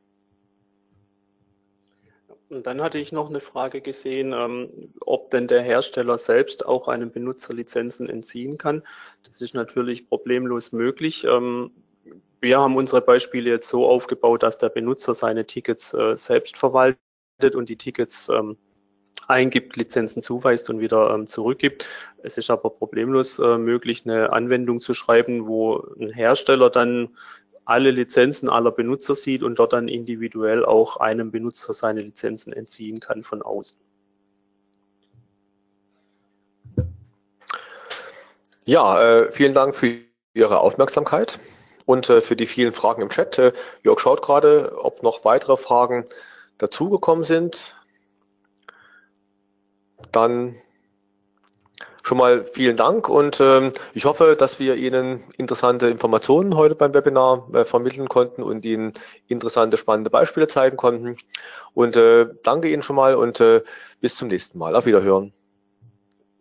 S3: Und dann hatte ich noch eine Frage gesehen, ähm, ob denn der Hersteller selbst auch einem Benutzer Lizenzen entziehen kann. Das ist natürlich problemlos möglich. Ähm, wir haben unsere Beispiele jetzt so aufgebaut, dass der Benutzer seine Tickets äh, selbst verwaltet und die Tickets ähm, eingibt, Lizenzen zuweist und wieder ähm, zurückgibt. Es ist aber problemlos äh, möglich, eine Anwendung zu schreiben, wo ein Hersteller dann alle Lizenzen aller Benutzer sieht und dort dann individuell auch einem Benutzer seine Lizenzen entziehen kann von außen.
S2: Ja, äh, vielen Dank für Ihre Aufmerksamkeit und äh, für die vielen Fragen im Chat. Äh, Jörg schaut gerade, ob noch weitere Fragen dazugekommen sind. Dann schon mal vielen Dank und ähm, ich hoffe, dass wir Ihnen interessante Informationen heute beim Webinar äh, vermitteln konnten und Ihnen interessante, spannende Beispiele zeigen konnten. Und äh, danke Ihnen schon mal und äh, bis zum nächsten Mal. Auf Wiederhören.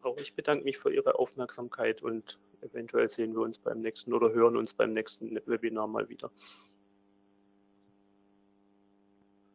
S3: Auch ich bedanke mich für Ihre Aufmerksamkeit und eventuell sehen wir uns beim nächsten oder hören uns beim nächsten Webinar mal wieder.